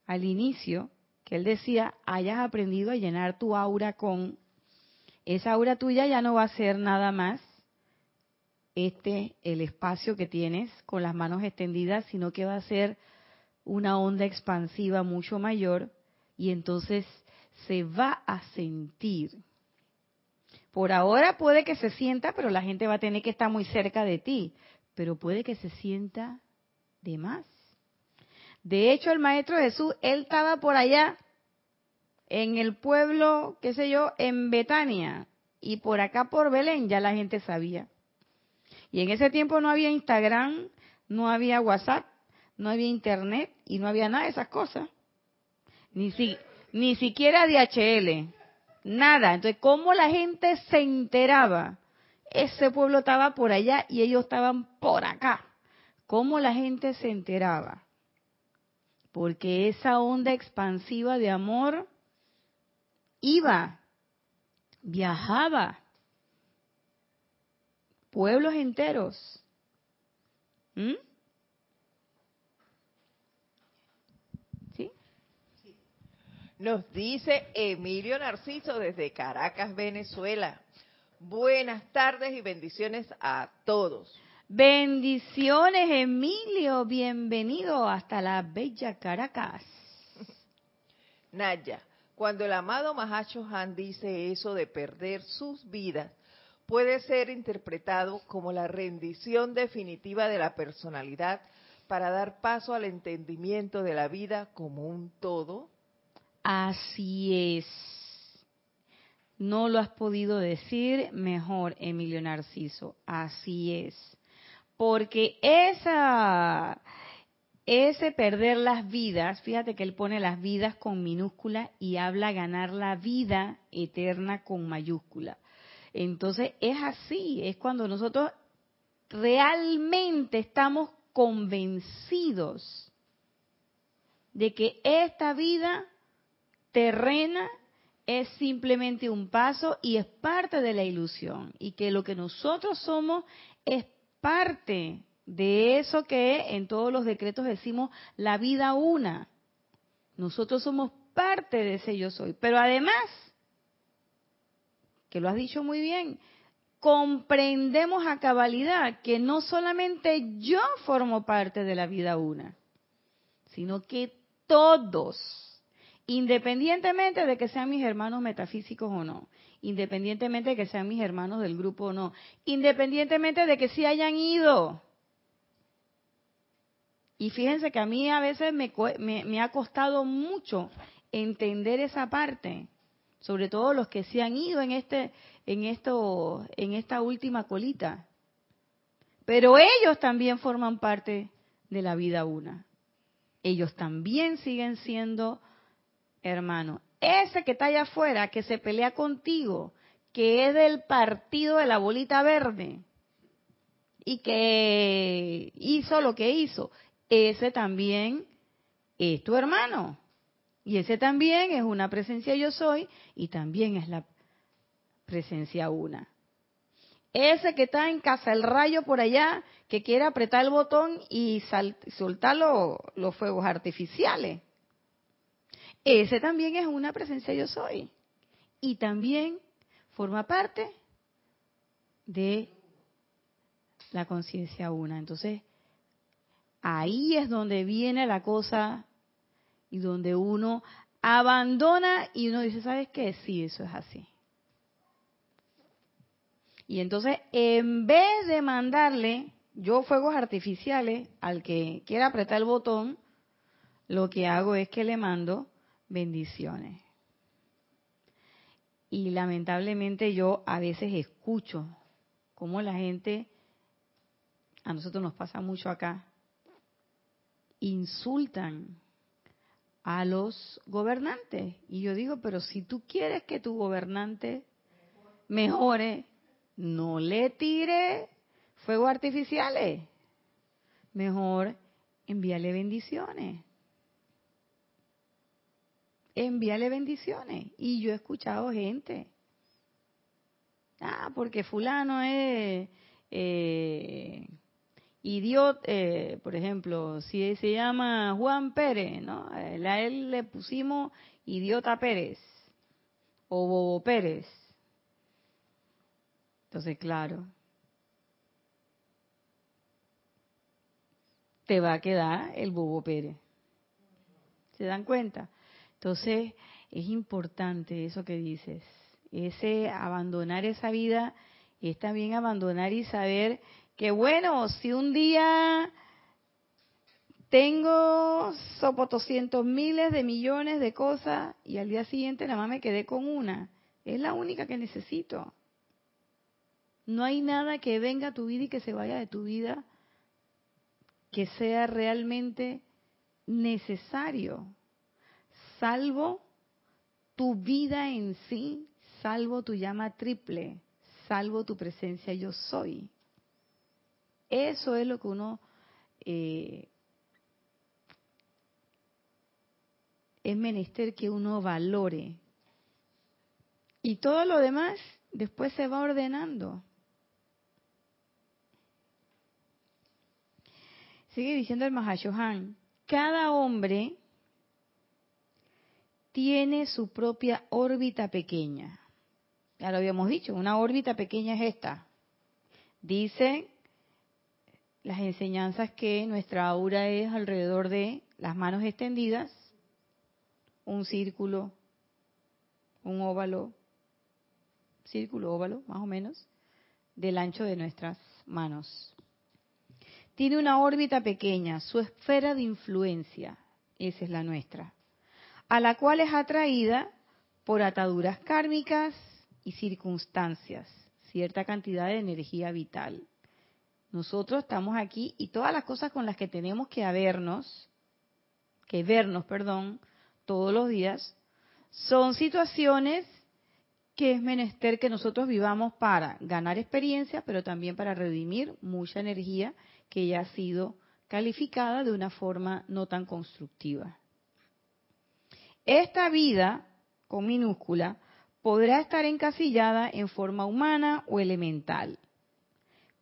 al inicio, que él decía, hayas aprendido a llenar tu aura con, esa aura tuya ya no va a ser nada más este, el espacio que tienes con las manos extendidas, sino que va a ser una onda expansiva mucho mayor y entonces se va a sentir por ahora puede que se sienta, pero la gente va a tener que estar muy cerca de ti. Pero puede que se sienta de más. De hecho, el Maestro Jesús, él estaba por allá, en el pueblo, qué sé yo, en Betania. Y por acá por Belén ya la gente sabía. Y en ese tiempo no había Instagram, no había WhatsApp, no había Internet y no había nada de esas cosas. Ni, si, ni siquiera DHL. Nada. Entonces, ¿cómo la gente se enteraba? Ese pueblo estaba por allá y ellos estaban por acá. ¿Cómo la gente se enteraba? Porque esa onda expansiva de amor iba, viajaba, pueblos enteros. ¿Mm? Nos dice Emilio Narciso desde Caracas, Venezuela. Buenas tardes y bendiciones a todos. Bendiciones, Emilio. Bienvenido hasta la bella Caracas. [LAUGHS] Naya, cuando el amado Mahacho Han dice eso de perder sus vidas, puede ser interpretado como la rendición definitiva de la personalidad para dar paso al entendimiento de la vida como un todo. Así es. No lo has podido decir mejor, Emilio Narciso. Así es. Porque esa, ese perder las vidas, fíjate que él pone las vidas con minúscula y habla ganar la vida eterna con mayúscula. Entonces es así, es cuando nosotros realmente estamos convencidos de que esta vida terrena es simplemente un paso y es parte de la ilusión y que lo que nosotros somos es parte de eso que en todos los decretos decimos la vida una. Nosotros somos parte de ese yo soy. Pero además, que lo has dicho muy bien, comprendemos a cabalidad que no solamente yo formo parte de la vida una, sino que todos independientemente de que sean mis hermanos metafísicos o no, independientemente de que sean mis hermanos del grupo o no, independientemente de que sí hayan ido. Y fíjense que a mí a veces me, me, ha costado mucho entender esa parte, sobre todo los que sí han ido en este, en esto, en esta última colita. Pero ellos también forman parte de la vida una. Ellos también siguen siendo hermano. Ese que está allá afuera, que se pelea contigo, que es del partido de la bolita verde y que hizo lo que hizo, ese también es tu hermano. Y ese también es una presencia yo soy y también es la presencia una. Ese que está en casa el rayo por allá, que quiere apretar el botón y soltar los fuegos artificiales. Ese también es una presencia yo soy. Y también forma parte de la conciencia una. Entonces, ahí es donde viene la cosa y donde uno abandona y uno dice, ¿sabes qué? Sí, eso es así. Y entonces, en vez de mandarle yo fuegos artificiales al que quiera apretar el botón, lo que hago es que le mando bendiciones. Y lamentablemente yo a veces escucho cómo la gente, a nosotros nos pasa mucho acá, insultan a los gobernantes. Y yo digo, pero si tú quieres que tu gobernante mejore, no le tire fuegos artificiales. Mejor envíale bendiciones. Envíale bendiciones. Y yo he escuchado gente. Ah, porque fulano es eh, idiota, eh, por ejemplo, si se llama Juan Pérez, ¿no? A él le pusimos idiota Pérez o Bobo Pérez. Entonces, claro, te va a quedar el Bobo Pérez. ¿Se dan cuenta? Entonces, es importante eso que dices. Ese abandonar esa vida es también abandonar y saber que bueno, si un día tengo sopotoscientos miles de millones de cosas y al día siguiente nada más me quedé con una, es la única que necesito. No hay nada que venga a tu vida y que se vaya de tu vida que sea realmente necesario, salvo tu vida en sí, salvo tu llama triple, salvo tu presencia yo soy. Eso es lo que uno eh, es menester que uno valore. Y todo lo demás después se va ordenando. Sigue diciendo el Mahashohan, cada hombre tiene su propia órbita pequeña. Ya lo habíamos dicho, una órbita pequeña es esta. Dice las enseñanzas que nuestra aura es alrededor de las manos extendidas, un círculo, un óvalo, círculo óvalo más o menos, del ancho de nuestras manos. Tiene una órbita pequeña, su esfera de influencia, esa es la nuestra, a la cual es atraída por ataduras kármicas y circunstancias, cierta cantidad de energía vital. Nosotros estamos aquí y todas las cosas con las que tenemos que vernos, que vernos, perdón, todos los días, son situaciones que es menester que nosotros vivamos para ganar experiencia, pero también para redimir mucha energía que ya ha sido calificada de una forma no tan constructiva. Esta vida, con minúscula, podrá estar encasillada en forma humana o elemental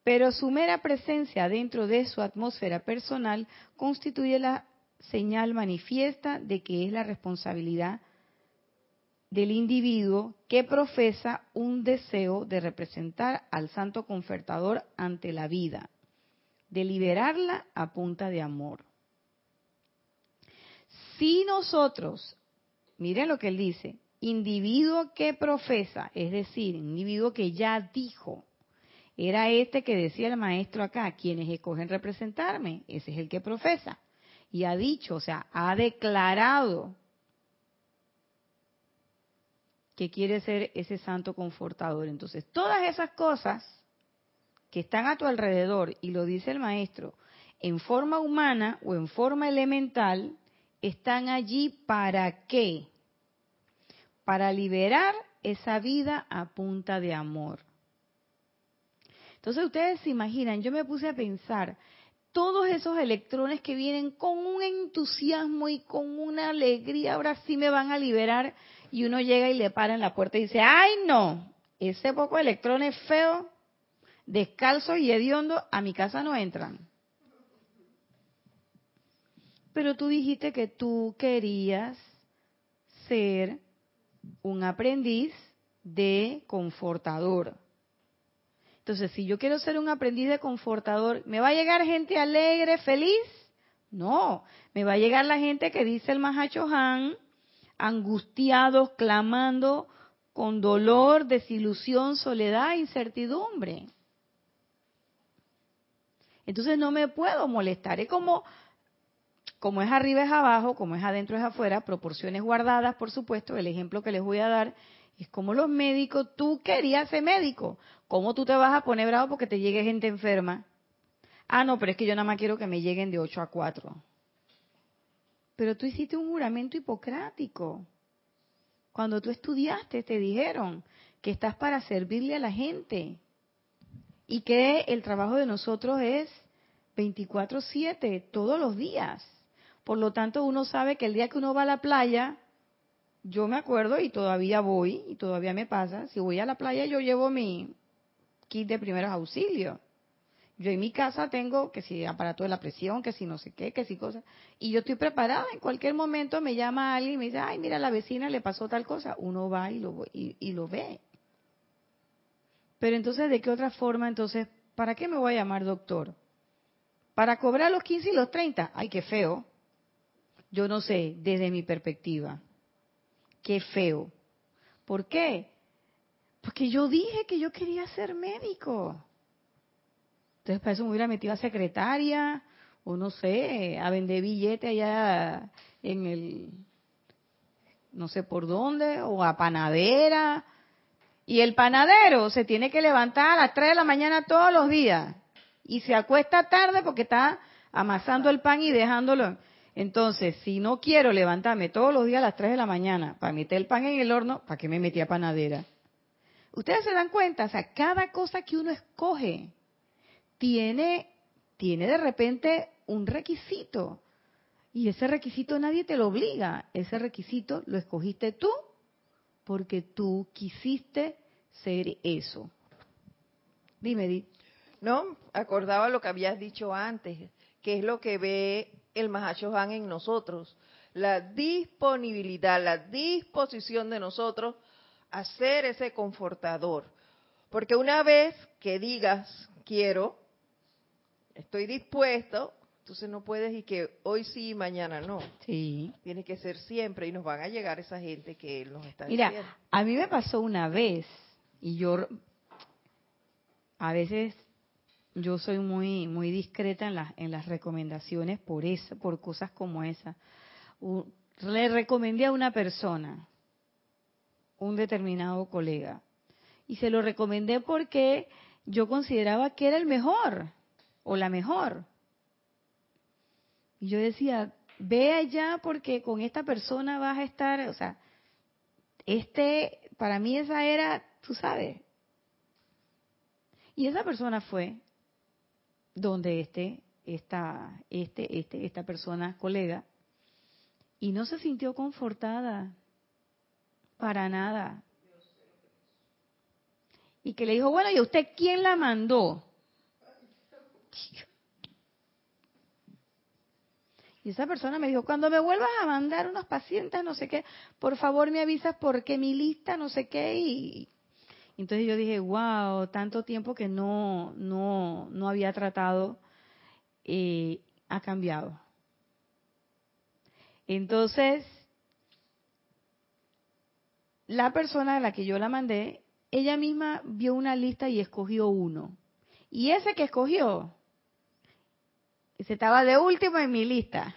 pero su mera presencia dentro de su atmósfera personal constituye la señal manifiesta de que es la responsabilidad del individuo que profesa un deseo de representar al santo confortador ante la vida, de liberarla a punta de amor. Si nosotros, miren lo que él dice, individuo que profesa, es decir, individuo que ya dijo, era este que decía el maestro acá, quienes escogen representarme, ese es el que profesa. Y ha dicho, o sea, ha declarado que quiere ser ese santo confortador. Entonces, todas esas cosas que están a tu alrededor, y lo dice el maestro, en forma humana o en forma elemental, están allí para qué? Para liberar esa vida a punta de amor. Entonces ustedes se imaginan, yo me puse a pensar, todos esos electrones que vienen con un entusiasmo y con una alegría, ahora sí me van a liberar, y uno llega y le para en la puerta y dice, ay no, ese poco de electrones feos, descalzos y hediondo, a mi casa no entran. Pero tú dijiste que tú querías ser un aprendiz de confortador. Entonces, si yo quiero ser un aprendiz de confortador, ¿me va a llegar gente alegre, feliz? No, me va a llegar la gente que dice el Mahacho Han, angustiados, clamando con dolor, desilusión, soledad, incertidumbre. Entonces no me puedo molestar. Es como, como es arriba es abajo, como es adentro es afuera, proporciones guardadas, por supuesto. El ejemplo que les voy a dar es como los médicos, tú querías ser médico. ¿Cómo tú te vas a poner bravo porque te llegue gente enferma? Ah, no, pero es que yo nada más quiero que me lleguen de 8 a 4. Pero tú hiciste un juramento hipocrático. Cuando tú estudiaste te dijeron que estás para servirle a la gente y que el trabajo de nosotros es 24/7, todos los días. Por lo tanto, uno sabe que el día que uno va a la playa, yo me acuerdo y todavía voy y todavía me pasa, si voy a la playa yo llevo mi kit de primeros auxilios. Yo en mi casa tengo que si aparato de la presión, que si no sé qué, que si cosas. Y yo estoy preparada. En cualquier momento me llama alguien y me dice, ay, mira, a la vecina le pasó tal cosa. Uno va y lo, y, lo ve. Pero entonces, ¿de qué otra forma? Entonces, ¿para qué me voy a llamar doctor? ¿Para cobrar los 15 y los 30? Ay, qué feo. Yo no sé, desde mi perspectiva. Qué feo. ¿Por qué? Porque yo dije que yo quería ser médico. Entonces, para eso me hubiera metido a secretaria, o no sé, a vender billetes allá en el, no sé por dónde, o a panadera. Y el panadero se tiene que levantar a las 3 de la mañana todos los días. Y se acuesta tarde porque está amasando el pan y dejándolo. Entonces, si no quiero levantarme todos los días a las 3 de la mañana para meter el pan en el horno, ¿para qué me metí a panadera? Ustedes se dan cuenta, o sea, cada cosa que uno escoge tiene, tiene de repente un requisito. Y ese requisito nadie te lo obliga. Ese requisito lo escogiste tú porque tú quisiste ser eso. Dime, Edith. No, acordaba lo que habías dicho antes, que es lo que ve el Mahashohan en nosotros, la disponibilidad, la disposición de nosotros a ser ese confortador. Porque una vez que digas quiero, estoy dispuesto, entonces no puedes y que hoy sí y mañana no. Sí. Tiene que ser siempre y nos van a llegar esa gente que nos está Mira, diciendo. a mí me pasó una vez y yo a veces yo soy muy muy discreta en las en las recomendaciones por eso, por cosas como esa. Le recomendé a una persona, un determinado colega, y se lo recomendé porque yo consideraba que era el mejor o la mejor. Y yo decía, ve allá porque con esta persona vas a estar, o sea, este, para mí esa era, tú sabes. Y esa persona fue donde este, esta, este, este, esta persona, colega, y no se sintió confortada, para nada. Y que le dijo, bueno, ¿y usted quién la mandó? Y esa persona me dijo, cuando me vuelvas a mandar unos pacientes, no sé qué, por favor me avisas porque mi lista, no sé qué. Y entonces yo dije, wow, tanto tiempo que no, no, no había tratado, eh, ha cambiado. Entonces, la persona a la que yo la mandé, ella misma vio una lista y escogió uno. Y ese que escogió, ese estaba de último en mi lista.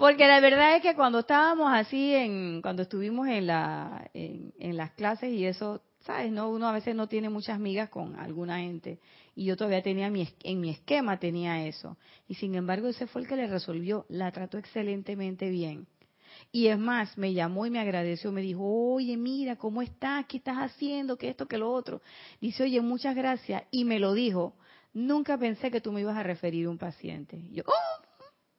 Porque la verdad es que cuando estábamos así, en, cuando estuvimos en, la, en, en las clases y eso, ¿sabes? no Uno a veces no tiene muchas migas con alguna gente. Y yo todavía tenía mi, en mi esquema tenía eso. Y sin embargo ese fue el que le resolvió. La trató excelentemente bien. Y es más, me llamó y me agradeció, me dijo, oye, mira, ¿cómo estás? ¿Qué estás haciendo? ¿Qué esto? ¿Qué lo otro? Dice, oye, muchas gracias. Y me lo dijo, nunca pensé que tú me ibas a referir a un paciente. Yo, oh,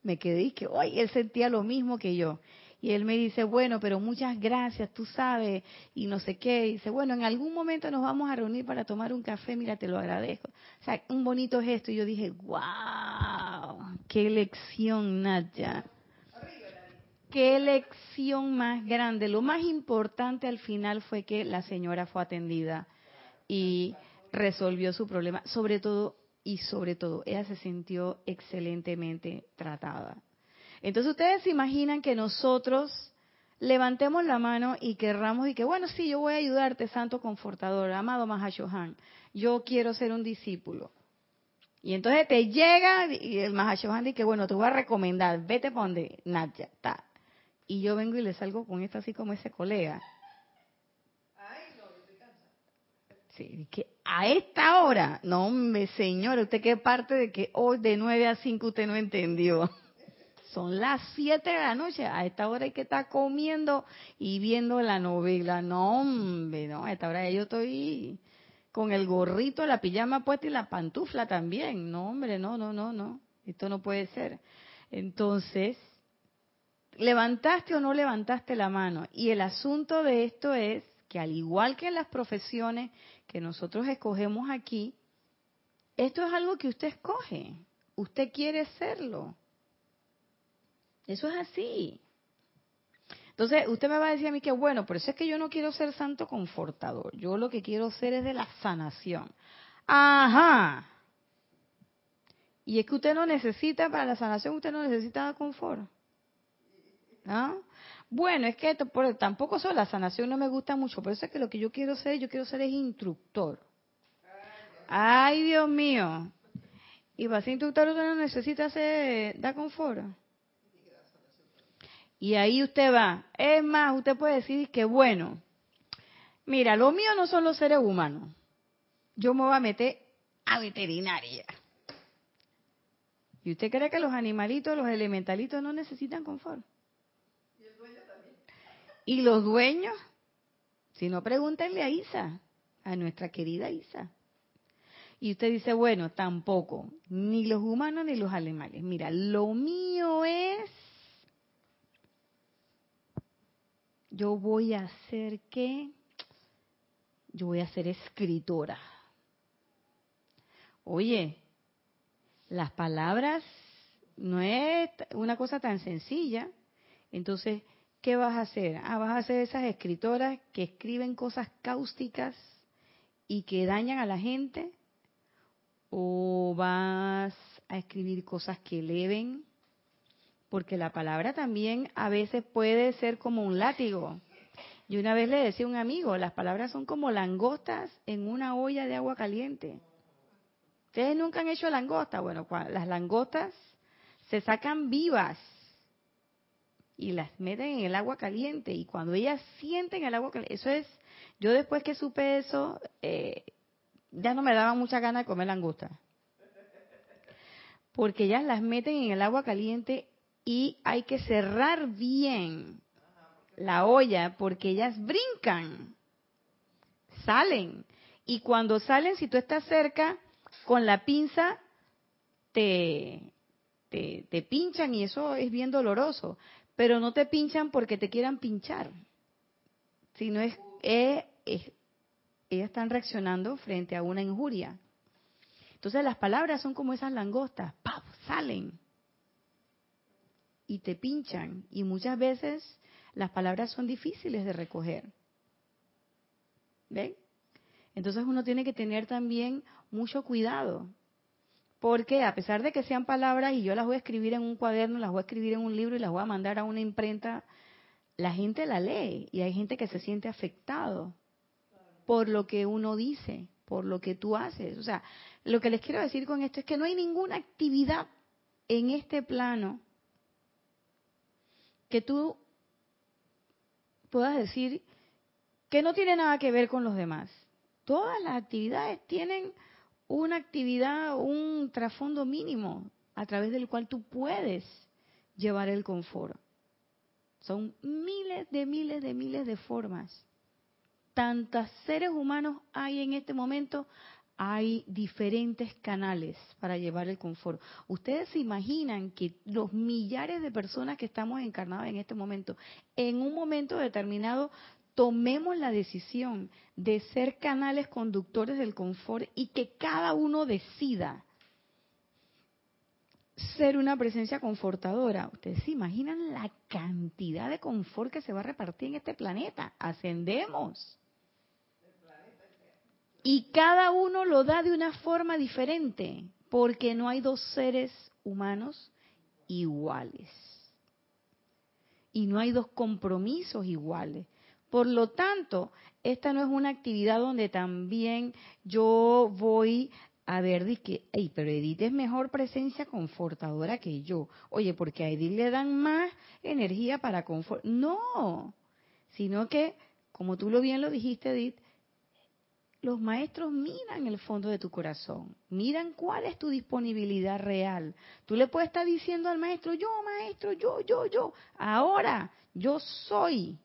me quedé y que, hoy él sentía lo mismo que yo. Y él me dice, bueno, pero muchas gracias, tú sabes, y no sé qué. Y dice, bueno, en algún momento nos vamos a reunir para tomar un café, mira, te lo agradezco. O sea, un bonito gesto. Y yo dije, wow, qué lección, Nadia. Qué lección más grande. Lo más importante al final fue que la señora fue atendida y resolvió su problema. Sobre todo, y sobre todo, ella se sintió excelentemente tratada. Entonces ustedes se imaginan que nosotros levantemos la mano y querramos y que, bueno, sí, yo voy a ayudarte, Santo Confortador, amado Mahashohan, yo quiero ser un discípulo. Y entonces te llega y el Mahashohan dice que, bueno, te voy a recomendar, vete para donde Nadia, está. Y yo vengo y le salgo con esto así como ese colega. Sí, que a esta hora, no, me señora, usted qué parte de que hoy de 9 a 5 usted no entendió. [LAUGHS] Son las 7 de la noche, a esta hora hay que estar comiendo y viendo la novela. No, hombre, no, a esta hora yo estoy con el gorrito, la pijama puesta y la pantufla también. No, hombre, no, no, no, no. Esto no puede ser. Entonces, levantaste o no levantaste la mano. Y el asunto de esto es que al igual que en las profesiones que nosotros escogemos aquí, esto es algo que usted escoge. Usted quiere serlo. Eso es así. Entonces, usted me va a decir a mí que, bueno, pero eso es que yo no quiero ser santo confortador. Yo lo que quiero ser es de la sanación. Ajá. Y es que usted no necesita, para la sanación, usted no necesita confort. ¿Ah? Bueno, es que tampoco solo la sanación no me gusta mucho, pero eso es que lo que yo quiero ser, yo quiero ser es instructor. Ay, Dios mío. Y para ser instructor usted no necesita ser, da confort. Y ahí usted va. Es más, usted puede decir que, bueno, mira, lo mío no son los seres humanos. Yo me voy a meter a veterinaria. ¿Y usted cree que los animalitos, los elementalitos no necesitan confort? ¿Y el dueño también? ¿Y los dueños? Si no, pregúntenle a Isa, a nuestra querida Isa. Y usted dice, bueno, tampoco, ni los humanos ni los animales. Mira, lo mío es yo voy a ser qué? Yo voy a ser escritora. Oye, las palabras no es una cosa tan sencilla. Entonces, ¿qué vas a hacer? Ah, vas a ser esas escritoras que escriben cosas cáusticas y que dañan a la gente. ¿O vas a escribir cosas que eleven porque la palabra también a veces puede ser como un látigo. Y una vez le decía a un amigo, las palabras son como langostas en una olla de agua caliente. ¿Ustedes nunca han hecho langosta? Bueno, las langostas se sacan vivas y las meten en el agua caliente. Y cuando ellas sienten el agua caliente, eso es, yo después que supe eso, eh, ya no me daba mucha ganas de comer langosta. Porque ellas las meten en el agua caliente y hay que cerrar bien la olla porque ellas brincan, salen. Y cuando salen, si tú estás cerca, con la pinza te, te, pinchan y eso es bien doloroso. Pero no te pinchan porque te quieran pinchar, sino es, es, ellas están reaccionando frente a una injuria. Entonces las palabras son como esas langostas, ¡paf! salen y te pinchan. Y muchas veces las palabras son difíciles de recoger. ¿Ven? Entonces uno tiene que tener también mucho cuidado. Porque a pesar de que sean palabras y yo las voy a escribir en un cuaderno, las voy a escribir en un libro y las voy a mandar a una imprenta, la gente la lee y hay gente que se siente afectado por lo que uno dice, por lo que tú haces. O sea, lo que les quiero decir con esto es que no hay ninguna actividad en este plano que tú puedas decir que no tiene nada que ver con los demás. Todas las actividades tienen una actividad, un trasfondo mínimo a través del cual tú puedes llevar el confort. Son miles de miles de miles de formas. Tantos seres humanos hay en este momento, hay diferentes canales para llevar el confort. Ustedes se imaginan que los millares de personas que estamos encarnadas en este momento, en un momento determinado, tomemos la decisión de ser canales conductores del confort y que cada uno decida ser una presencia confortadora. Ustedes se imaginan la cantidad de confort que se va a repartir en este planeta. Ascendemos. Y cada uno lo da de una forma diferente, porque no hay dos seres humanos iguales. Y no hay dos compromisos iguales. Por lo tanto, esta no es una actividad donde también yo voy a ver, hey, pero Edith es mejor presencia confortadora que yo. Oye, porque a Edith le dan más energía para confort. No, sino que, como tú lo bien lo dijiste, Edith, los maestros miran el fondo de tu corazón, miran cuál es tu disponibilidad real. Tú le puedes estar diciendo al maestro, yo maestro, yo, yo, yo, ahora yo soy,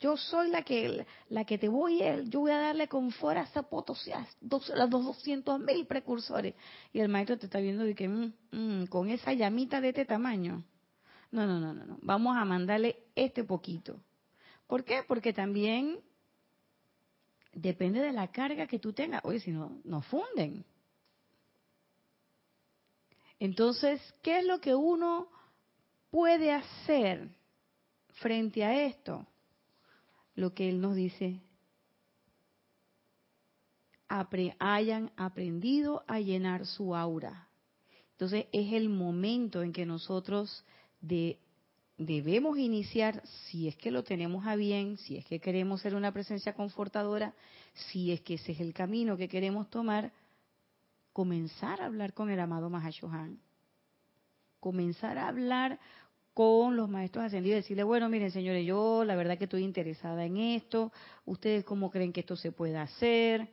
yo soy la que la que te voy, yo voy a darle confort a esa potosí, a los 200 mil precursores. Y el maestro te está viendo de que mm, mm, con esa llamita de este tamaño. No, no, no, no, no. Vamos a mandarle este poquito. ¿Por qué? Porque también depende de la carga que tú tengas. Oye, si no, nos funden. Entonces, ¿qué es lo que uno puede hacer frente a esto? Lo que él nos dice, hayan aprendido a llenar su aura. Entonces es el momento en que nosotros de debemos iniciar, si es que lo tenemos a bien, si es que queremos ser una presencia confortadora, si es que ese es el camino que queremos tomar, comenzar a hablar con el amado Mahashohan. Comenzar a hablar con los maestros ascendidos y decirle, bueno, miren señores, yo la verdad que estoy interesada en esto, ustedes cómo creen que esto se puede hacer,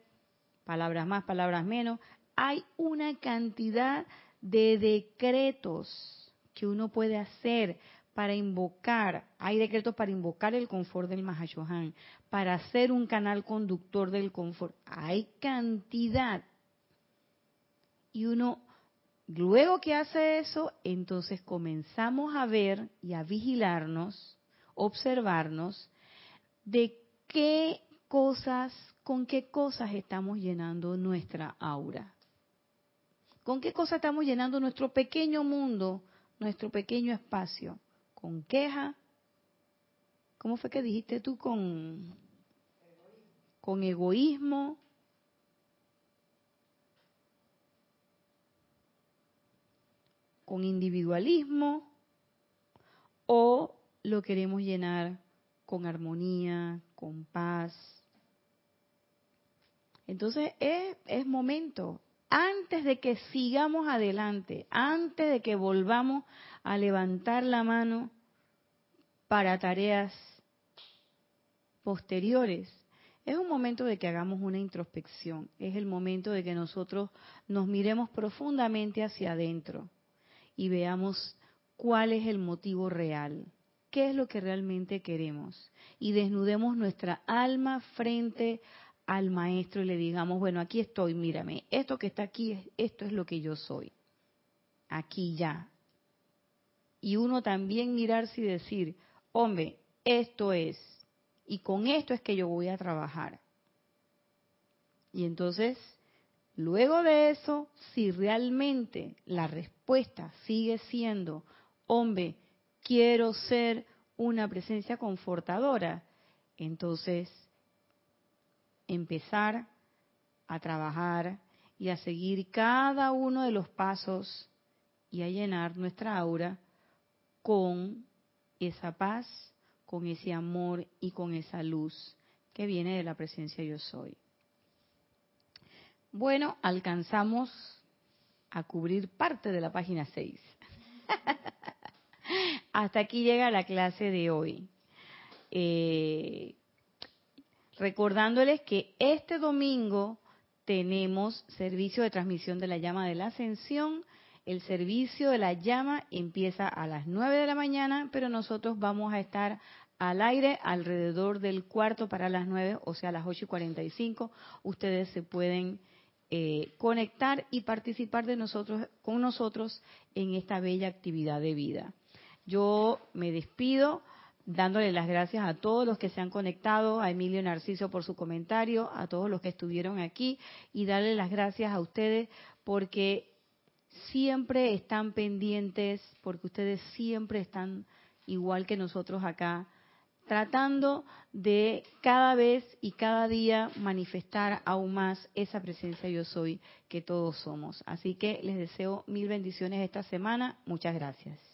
palabras más, palabras menos. Hay una cantidad de decretos que uno puede hacer para invocar, hay decretos para invocar el confort del Mahashohan, para ser un canal conductor del confort. Hay cantidad. Y uno, luego que hace eso, entonces comenzamos a ver y a vigilarnos, observarnos de qué cosas, con qué cosas estamos llenando nuestra aura. ¿Con qué cosas estamos llenando nuestro pequeño mundo, nuestro pequeño espacio? con queja. ¿Cómo fue que dijiste tú con, con egoísmo? Con individualismo o lo queremos llenar con armonía, con paz. Entonces es, momento, antes de que sigamos adelante, antes de que volvamos a levantar la mano para tareas posteriores, es un momento de que hagamos una introspección, es el momento de que nosotros nos miremos profundamente hacia adentro y veamos cuál es el motivo real, qué es lo que realmente queremos y desnudemos nuestra alma frente al maestro y le digamos, bueno, aquí estoy, mírame, esto que está aquí, esto es lo que yo soy. Aquí ya. Y uno también mirarse y decir, hombre, esto es, y con esto es que yo voy a trabajar. Y entonces, luego de eso, si realmente la respuesta sigue siendo, hombre, quiero ser una presencia confortadora, entonces empezar a trabajar y a seguir cada uno de los pasos y a llenar nuestra aura con esa paz, con ese amor y con esa luz que viene de la presencia yo soy. Bueno, alcanzamos a cubrir parte de la página 6. [LAUGHS] Hasta aquí llega la clase de hoy. Eh, recordándoles que este domingo tenemos servicio de transmisión de la llama de la ascensión. El servicio de la llama empieza a las 9 de la mañana, pero nosotros vamos a estar al aire alrededor del cuarto para las 9, o sea, a las 8 y 45. Ustedes se pueden eh, conectar y participar de nosotros, con nosotros en esta bella actividad de vida. Yo me despido dándole las gracias a todos los que se han conectado, a Emilio Narciso por su comentario, a todos los que estuvieron aquí y darle las gracias a ustedes porque siempre están pendientes, porque ustedes siempre están igual que nosotros acá, tratando de cada vez y cada día manifestar aún más esa presencia yo soy que todos somos. Así que les deseo mil bendiciones esta semana. Muchas gracias.